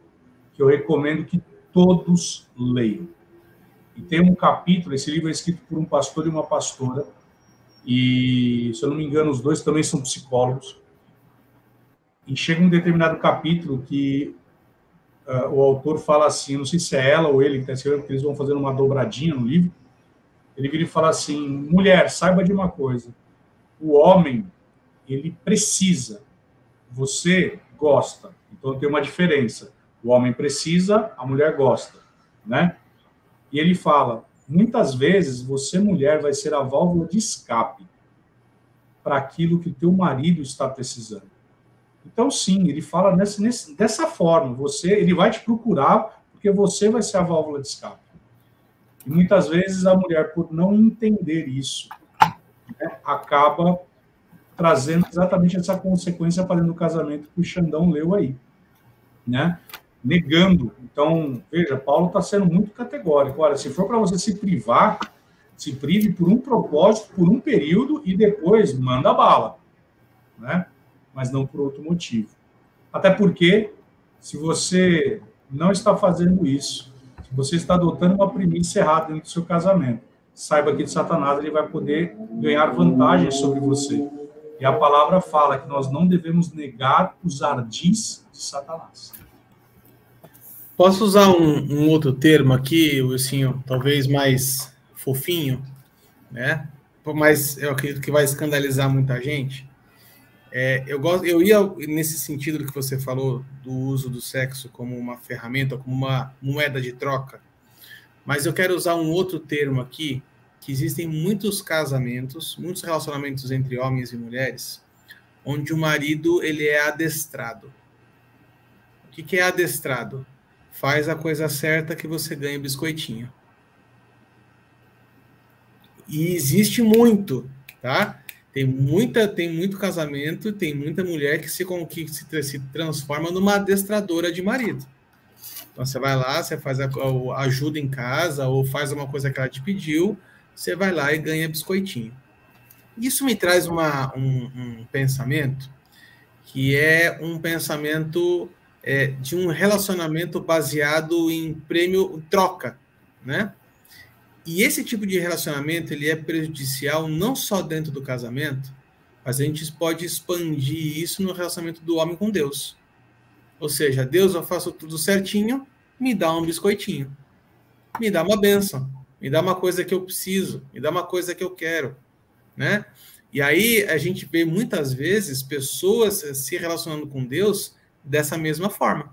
que eu recomendo que todos leiam. E tem um capítulo, esse livro é escrito por um pastor e uma pastora, e, se eu não me engano, os dois também são psicólogos. E chega um determinado capítulo que uh, o autor fala assim, não sei se é ela ou ele que está escrevendo, porque eles vão fazendo uma dobradinha no livro. Ele vira e fala assim: mulher, saiba de uma coisa. O homem, ele precisa. Você gosta. Então tem uma diferença. O homem precisa, a mulher gosta, né? E ele fala: muitas vezes você, mulher, vai ser a válvula de escape para aquilo que o teu marido está precisando. Então, sim, ele fala nesse, nesse, dessa forma. Você, ele vai te procurar porque você vai ser a válvula de escape. E muitas vezes a mulher, por não entender isso, né, acaba trazendo exatamente essa consequência para dentro do casamento que o Xandão leu aí, né? Negando. Então, veja, Paulo está sendo muito categórico. Olha, se for para você se privar, se prive por um propósito, por um período e depois manda bala, né? mas não por outro motivo. Até porque, se você não está fazendo isso, se você está adotando uma premissa errada dentro do seu casamento, saiba que de Satanás ele vai poder ganhar vantagem sobre você. E a palavra fala que nós não devemos negar os ardis de Satanás. Posso usar um, um outro termo aqui, Wilson, talvez mais fofinho, né? Mas eu acredito que vai escandalizar muita gente. É, eu, gosto, eu ia nesse sentido do que você falou, do uso do sexo como uma ferramenta, como uma moeda de troca, mas eu quero usar um outro termo aqui, que existem muitos casamentos, muitos relacionamentos entre homens e mulheres, onde o marido ele é adestrado. O que, que é adestrado? Faz a coisa certa que você ganha biscoitinho. E existe muito, tá? Tem muita, tem muito casamento, tem muita mulher que se, que se, transforma numa adestradora de marido. Então você vai lá, você faz a, ajuda em casa ou faz uma coisa que ela te pediu, você vai lá e ganha biscoitinho. Isso me traz uma, um, um pensamento que é um pensamento é, de um relacionamento baseado em prêmio troca, né? E esse tipo de relacionamento ele é prejudicial não só dentro do casamento, mas a gente pode expandir isso no relacionamento do homem com Deus. Ou seja, Deus, eu faço tudo certinho, me dá um biscoitinho, me dá uma benção, me dá uma coisa que eu preciso, me dá uma coisa que eu quero, né? E aí a gente vê muitas vezes pessoas se relacionando com Deus dessa mesma forma.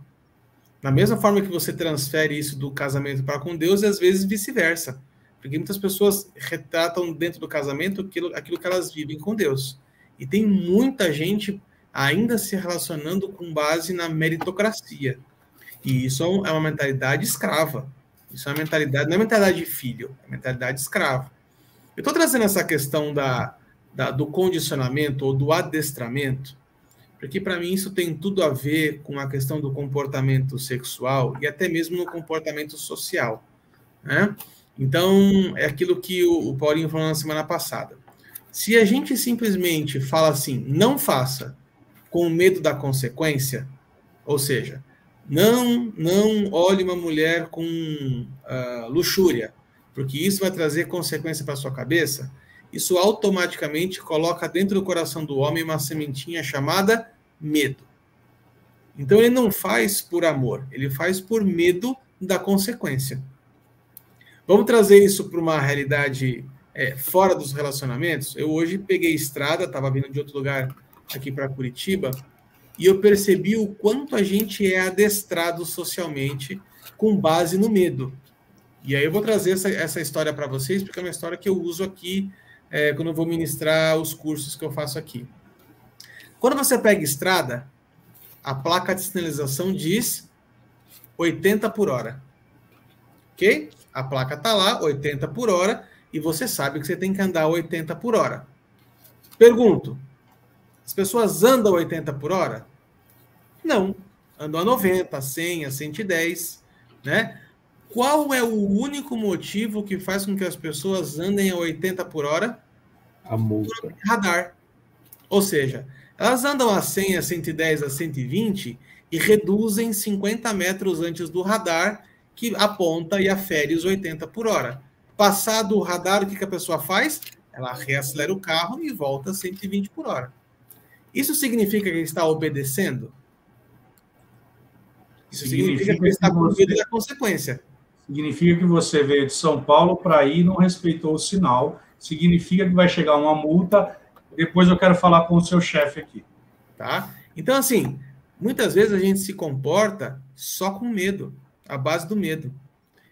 Da mesma forma que você transfere isso do casamento para com Deus, e às vezes vice-versa. Porque muitas pessoas retratam dentro do casamento aquilo, aquilo que elas vivem com Deus. E tem muita gente ainda se relacionando com base na meritocracia. E isso é uma mentalidade escrava. Isso é uma mentalidade, não é mentalidade de filho, é mentalidade escrava. Eu estou trazendo essa questão da, da, do condicionamento ou do adestramento, porque para mim isso tem tudo a ver com a questão do comportamento sexual e até mesmo no comportamento social. Né? Então, é aquilo que o, Paulinho falou na semana passada. Se a gente simplesmente fala assim, não faça, com medo da consequência, ou seja, não, não olhe uma mulher com uh, luxúria, porque isso vai trazer consequência para sua cabeça. Isso automaticamente coloca dentro do coração do homem uma sementinha chamada medo. Então ele não faz por amor, ele faz por medo da consequência. Vamos trazer isso para uma realidade é, fora dos relacionamentos? Eu hoje peguei estrada, estava vindo de outro lugar aqui para Curitiba, e eu percebi o quanto a gente é adestrado socialmente com base no medo. E aí eu vou trazer essa, essa história para vocês, porque é uma história que eu uso aqui é, quando eu vou ministrar os cursos que eu faço aqui. Quando você pega estrada, a placa de sinalização diz 80 por hora. Ok? A placa está lá, 80 por hora, e você sabe que você tem que andar 80 por hora. Pergunto: as pessoas andam 80 por hora? Não. Andam a 90, a 100, a 110, né? Qual é o único motivo que faz com que as pessoas andem a 80 por hora? A multa. Radar. Ou seja, elas andam a 100, a 110, a 120 e reduzem 50 metros antes do radar que aponta e afere os 80 por hora. Passado o radar, o que, que a pessoa faz? Ela reacelera o carro e volta a 120 por hora. Isso significa que ele está obedecendo? Isso significa, significa que ele está com medo da consequência. Significa que você veio de São Paulo para ir e não respeitou o sinal. Significa que vai chegar uma multa. Depois eu quero falar com o seu chefe aqui. Tá? Então, assim, muitas vezes a gente se comporta só com medo, a base do medo.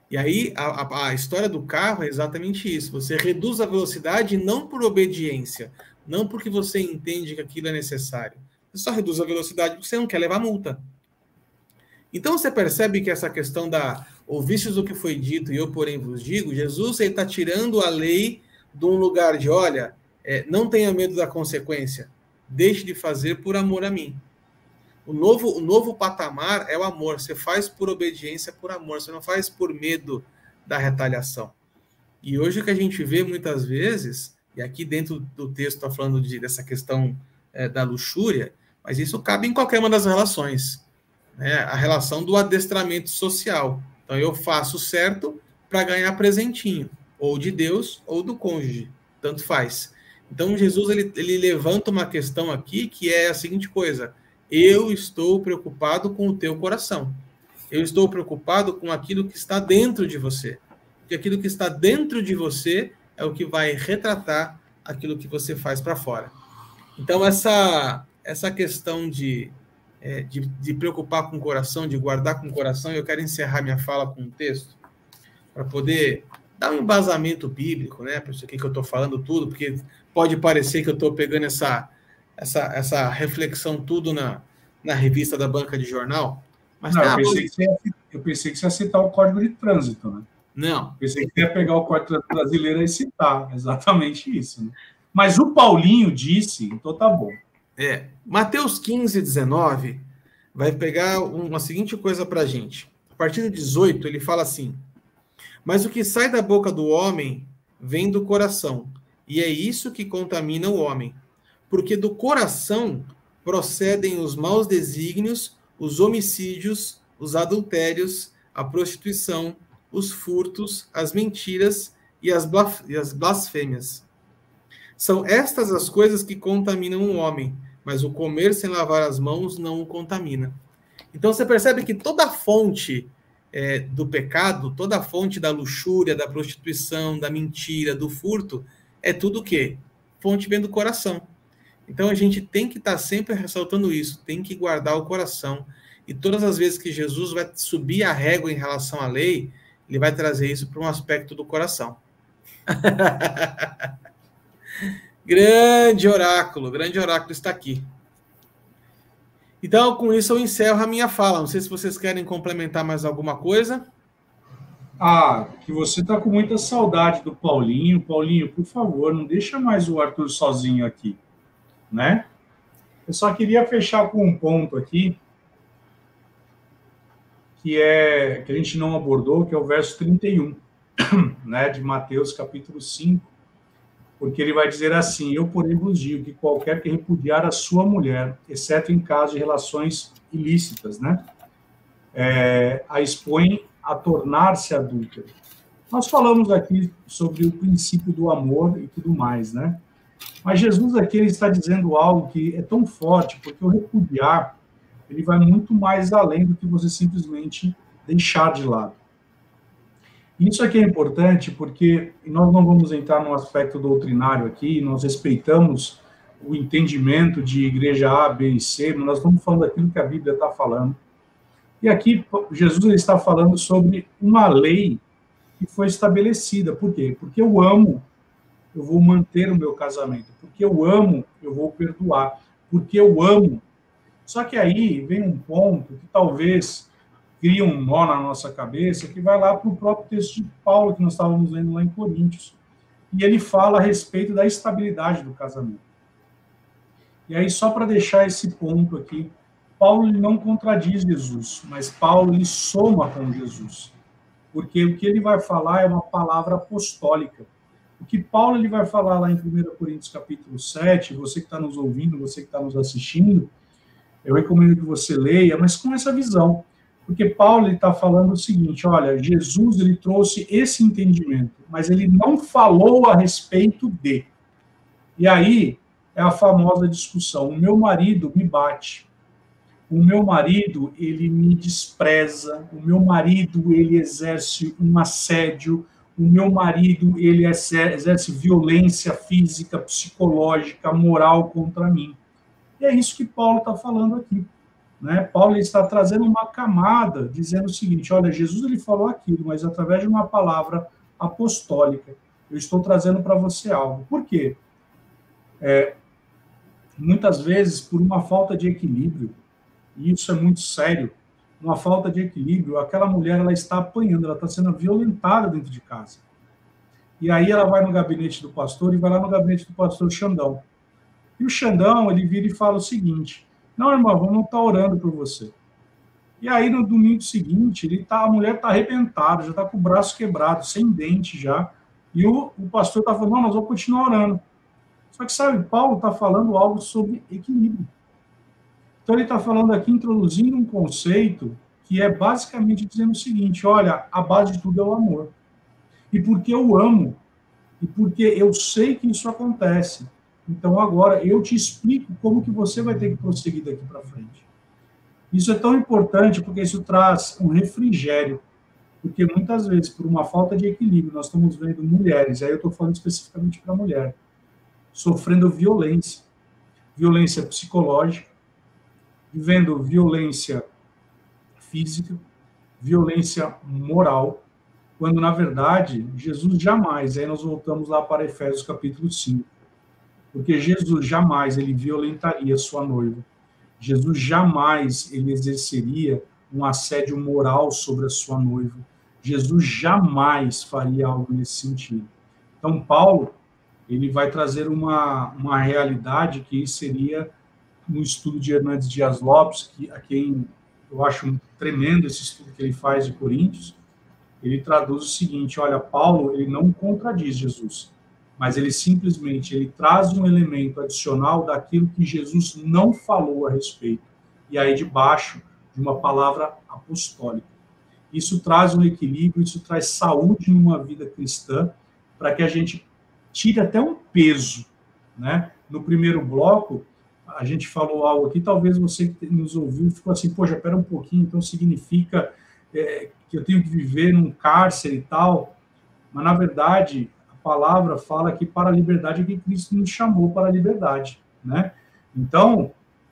E aí, a, a, a história do carro é exatamente isso. Você reduz a velocidade não por obediência, não porque você entende que aquilo é necessário. Você só reduz a velocidade porque você não quer levar multa. Então você percebe que essa questão da ouvistes o que foi dito e eu porém vos digo, Jesus está tirando a lei de um lugar de, olha, é, não tenha medo da consequência, deixe de fazer por amor a mim. O novo, o novo patamar é o amor. Você faz por obediência, por amor. Você não faz por medo da retaliação. E hoje o que a gente vê muitas vezes e aqui dentro do texto está falando de, dessa questão é, da luxúria, mas isso cabe em qualquer uma das relações. Né? A relação do adestramento social. Então eu faço certo para ganhar presentinho, ou de Deus ou do cônjuge, tanto faz. Então Jesus ele, ele levanta uma questão aqui que é a seguinte coisa: eu estou preocupado com o teu coração. Eu estou preocupado com aquilo que está dentro de você. Porque aquilo que está dentro de você é o que vai retratar aquilo que você faz para fora. Então, essa, essa questão de, é, de, de, preocupar com o coração, de guardar com o coração, eu quero encerrar minha fala com um texto, para poder dar um embasamento bíblico, né, para isso aqui que eu estou falando tudo, porque pode parecer que eu estou pegando essa, essa, essa reflexão tudo na, na revista da banca de jornal. Mas Não, eu, pensei que ia, eu pensei que você ia citar o código de trânsito, né? Não. Pensei que ia pegar o corte brasileiro e citar. Exatamente isso. Né? Mas o Paulinho disse, então tá bom. É. Mateus 15, 19 vai pegar uma seguinte coisa para a gente. A partir do 18, ele fala assim: Mas o que sai da boca do homem vem do coração, e é isso que contamina o homem. Porque do coração procedem os maus desígnios, os homicídios, os adultérios, a prostituição, os furtos, as mentiras e as, blasfêmias. São estas as coisas que contaminam o homem, mas o comer sem lavar as mãos não o contamina. Então você percebe que toda a fonte é, do pecado, toda a fonte da luxúria, da prostituição, da mentira, do furto, é tudo o quê? Fonte vem do coração. Então a gente tem que estar tá sempre ressaltando isso, tem que guardar o coração. E todas as vezes que Jesus vai subir a régua em relação à lei, ele vai trazer isso para um aspecto do coração. grande oráculo, grande oráculo está aqui. Então, com isso, eu encerro a minha fala. Não sei se vocês querem complementar mais alguma coisa. Ah, que você está com muita saudade do Paulinho. Paulinho, por favor, não deixa mais o Arthur sozinho aqui, né? Eu só queria fechar com um ponto aqui, que é que a gente não abordou, que é o verso 31, né, de Mateus capítulo 5, porque ele vai dizer assim: Eu, porém, vos digo que qualquer que repudiar a sua mulher, exceto em caso de relações ilícitas, né, é, a expõe a tornar-se adulta. Nós falamos aqui sobre o princípio do amor e tudo mais, né? Mas Jesus aqui ele está dizendo algo que é tão forte, porque o repudiar ele vai muito mais além do que você simplesmente deixar de lado. Isso aqui é importante porque nós não vamos entrar no aspecto doutrinário aqui, nós respeitamos o entendimento de igreja A, B e C, mas nós estamos falando daquilo que a Bíblia está falando. E aqui Jesus está falando sobre uma lei que foi estabelecida. Por quê? Porque eu amo, eu vou manter o meu casamento. Porque eu amo, eu vou perdoar. Porque eu amo. Só que aí vem um ponto que talvez cria um nó na nossa cabeça, que vai lá para o próprio texto de Paulo, que nós estávamos lendo lá em Coríntios. E ele fala a respeito da estabilidade do casamento. E aí, só para deixar esse ponto aqui Paulo não contradiz Jesus, mas Paulo ele soma com Jesus. Porque o que ele vai falar é uma palavra apostólica. O que Paulo ele vai falar lá em 1 Coríntios capítulo 7, você que está nos ouvindo, você que está nos assistindo, eu recomendo que você leia, mas com essa visão. Porque Paulo está falando o seguinte, olha, Jesus ele trouxe esse entendimento, mas ele não falou a respeito de. E aí é a famosa discussão, o meu marido me bate, o meu marido ele me despreza, o meu marido ele exerce um assédio, o meu marido ele exerce violência física, psicológica, moral contra mim. E é isso que Paulo está falando aqui. Né? Paulo está trazendo uma camada, dizendo o seguinte: olha, Jesus ele falou aquilo, mas através de uma palavra apostólica, eu estou trazendo para você algo. Por quê? É, muitas vezes, por uma falta de equilíbrio, e isso é muito sério, uma falta de equilíbrio, aquela mulher ela está apanhando, ela está sendo violentada dentro de casa. E aí ela vai no gabinete do pastor e vai lá no gabinete do pastor Xandão. E o Xandão, ele vira e fala o seguinte: Não, irmão, vamos estar orando por você. E aí no domingo seguinte, ele tá, a mulher está arrebentada, já está com o braço quebrado, sem dente já. E o, o pastor está falando: Não, nós vamos continuar orando. Só que, sabe, Paulo está falando algo sobre equilíbrio. Então, ele está falando aqui, introduzindo um conceito que é basicamente dizendo o seguinte: olha, a base de tudo é o amor. E porque eu amo, e porque eu sei que isso acontece, então agora eu te explico como que você vai ter que prosseguir daqui para frente. Isso é tão importante porque isso traz um refrigério. Porque muitas vezes, por uma falta de equilíbrio, nós estamos vendo mulheres, aí eu estou falando especificamente para mulher, sofrendo violência. Violência psicológica, vivendo violência física, violência moral, quando na verdade Jesus jamais, aí nós voltamos lá para Efésios capítulo 5, porque Jesus jamais ele violentaria sua noiva. Jesus jamais ele exerceria um assédio moral sobre a sua noiva. Jesus jamais faria algo nesse sentido. Então Paulo ele vai trazer uma, uma realidade que seria no estudo de Hernandes Dias Lopes, que, a quem eu acho tremendo esse estudo que ele faz de Coríntios, ele traduz o seguinte, olha, Paulo, ele não contradiz Jesus, mas ele simplesmente ele traz um elemento adicional daquilo que Jesus não falou a respeito. E aí debaixo de uma palavra apostólica. Isso traz um equilíbrio, isso traz saúde numa vida cristã, para que a gente tire até um peso, né? No primeiro bloco, a gente falou algo aqui, talvez você que nos ouviu ficou assim, poxa, espera um pouquinho, então significa é, que eu tenho que viver num cárcere e tal, mas na verdade palavra fala que para a liberdade é que Cristo nos chamou para a liberdade, né? Então,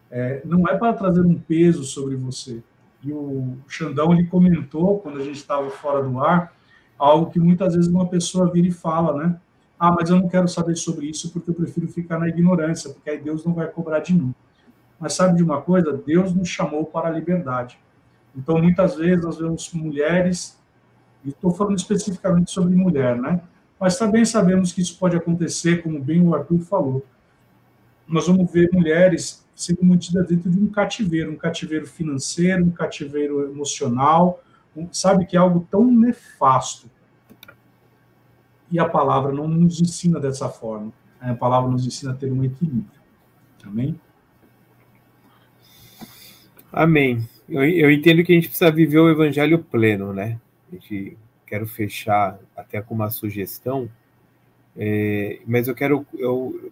é, não é para trazer um peso sobre você. E o Xandão, ele comentou, quando a gente estava fora do ar, Algo que muitas vezes uma pessoa vira e fala, né? Ah, mas eu não quero saber sobre isso porque eu prefiro ficar na ignorância, porque aí Deus não vai cobrar de mim. Mas sabe de uma coisa? Deus nos chamou para a liberdade. Então, muitas vezes, nós vemos mulheres, e estou falando especificamente sobre mulher, né? Mas também sabemos que isso pode acontecer, como bem o Arthur falou. Nós vamos ver mulheres sendo mantidas dentro de um cativeiro, um cativeiro financeiro, um cativeiro emocional, um, sabe que é algo tão nefasto. E a palavra não nos ensina dessa forma. A palavra nos ensina a ter um equilíbrio. Amém? Amém. Eu, eu entendo que a gente precisa viver o evangelho pleno, né? A gente quero fechar até com uma sugestão, é, mas eu quero eu,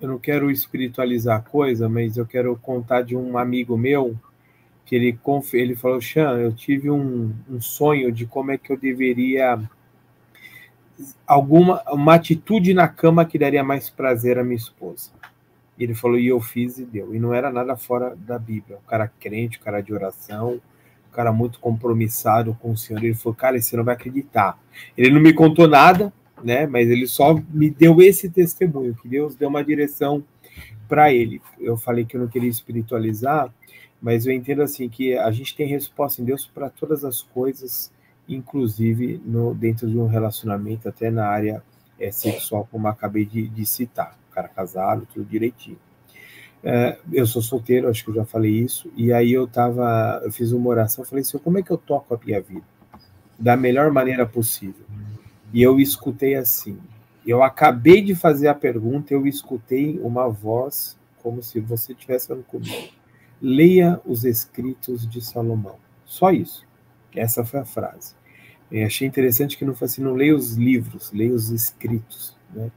eu não quero espiritualizar a coisa, mas eu quero contar de um amigo meu que ele ele falou, Xan, eu tive um, um sonho de como é que eu deveria alguma uma atitude na cama que daria mais prazer à minha esposa. E ele falou, e eu fiz e deu. E não era nada fora da Bíblia. O cara crente, o cara de oração, cara muito compromissado com o Senhor. Ele falou, cara, você não vai acreditar. Ele não me contou nada, né? Mas ele só me deu esse testemunho, que Deus deu uma direção para ele. Eu falei que eu não queria espiritualizar, mas eu entendo assim que a gente tem resposta em Deus para todas as coisas, inclusive no, dentro de um relacionamento, até na área é, sexual, como acabei de, de citar cara casado, tudo direitinho. É, eu sou solteiro, acho que eu já falei isso, e aí eu tava, eu fiz uma oração, falei assim, como é que eu toco a minha vida? Da melhor maneira possível. E eu escutei assim, eu acabei de fazer a pergunta, eu escutei uma voz como se você estivesse falando comigo. Leia os escritos de Salomão. Só isso. Essa foi a frase. Achei interessante que não foi assim, não leia os livros, leia os escritos. Né?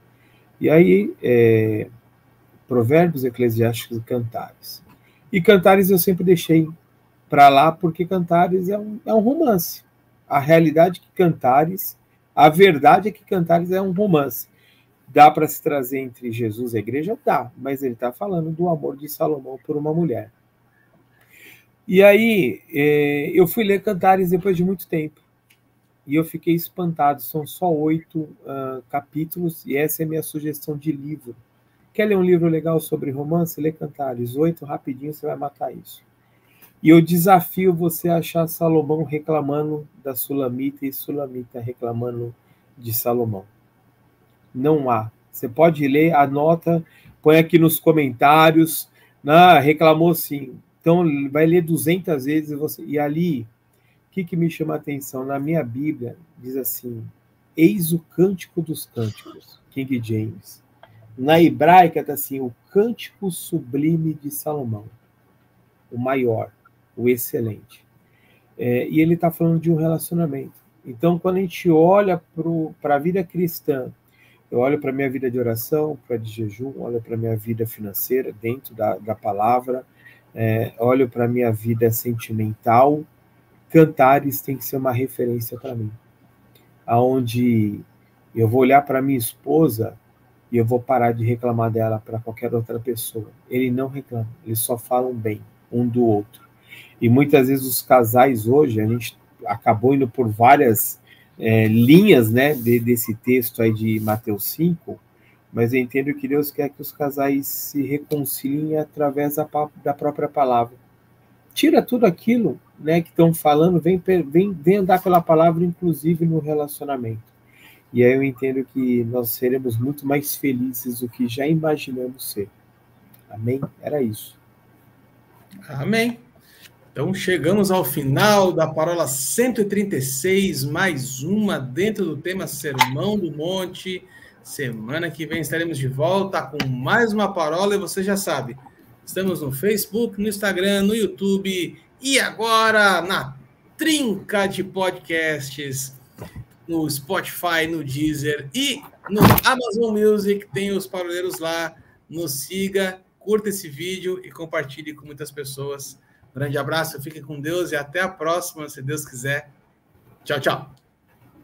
E aí, é, Provérbios, Eclesiásticos e Cantares. E Cantares eu sempre deixei para lá, porque Cantares é um, é um romance. A realidade é que Cantares, a verdade é que Cantares é um romance. Dá para se trazer entre Jesus e a igreja? Dá, mas ele está falando do amor de Salomão por uma mulher. E aí, é, eu fui ler Cantares depois de muito tempo e eu fiquei espantado. São só oito uh, capítulos e essa é a minha sugestão de livro. Quer ler um livro legal sobre romance? Lê Cantares. Oito, rapidinho, você vai matar isso. E eu desafio você a achar Salomão reclamando da Sulamita e Sulamita reclamando de Salomão. Não há. Você pode ler, anota, põe aqui nos comentários. Ah, reclamou sim. Então, vai ler 200 vezes e, você, e ali que, que me chama a atenção? Na minha Bíblia, diz assim: Eis o cântico dos cânticos, King James. Na hebraica está assim: o cântico sublime de Salomão, o maior, o excelente. É, e ele está falando de um relacionamento. Então, quando a gente olha para a vida cristã, eu olho para a minha vida de oração, para de jejum, olho para a minha vida financeira dentro da, da palavra, é, olho para a minha vida sentimental, Cantares tem que ser uma referência para mim, aonde eu vou olhar para minha esposa e eu vou parar de reclamar dela para qualquer outra pessoa. Ele não reclama, eles só falam bem um do outro. E muitas vezes os casais hoje, a gente acabou indo por várias é, linhas né, de, desse texto aí de Mateus 5, mas eu entendo que Deus quer que os casais se reconciliem através da, da própria palavra. Tira tudo aquilo né, que estão falando, vem, vem, vem andar pela palavra, inclusive no relacionamento. E aí eu entendo que nós seremos muito mais felizes do que já imaginamos ser. Amém? Era isso. Amém. Então chegamos ao final da parola 136, mais uma dentro do tema Sermão do Monte. Semana que vem estaremos de volta com mais uma parola e você já sabe, estamos no Facebook, no Instagram, no YouTube e agora, na trinca de podcasts, no Spotify, no Deezer e no Amazon Music, tem os paroleiros lá. Nos siga, curta esse vídeo e compartilhe com muitas pessoas. Grande abraço, fiquem com Deus e até a próxima, se Deus quiser. Tchau, tchau.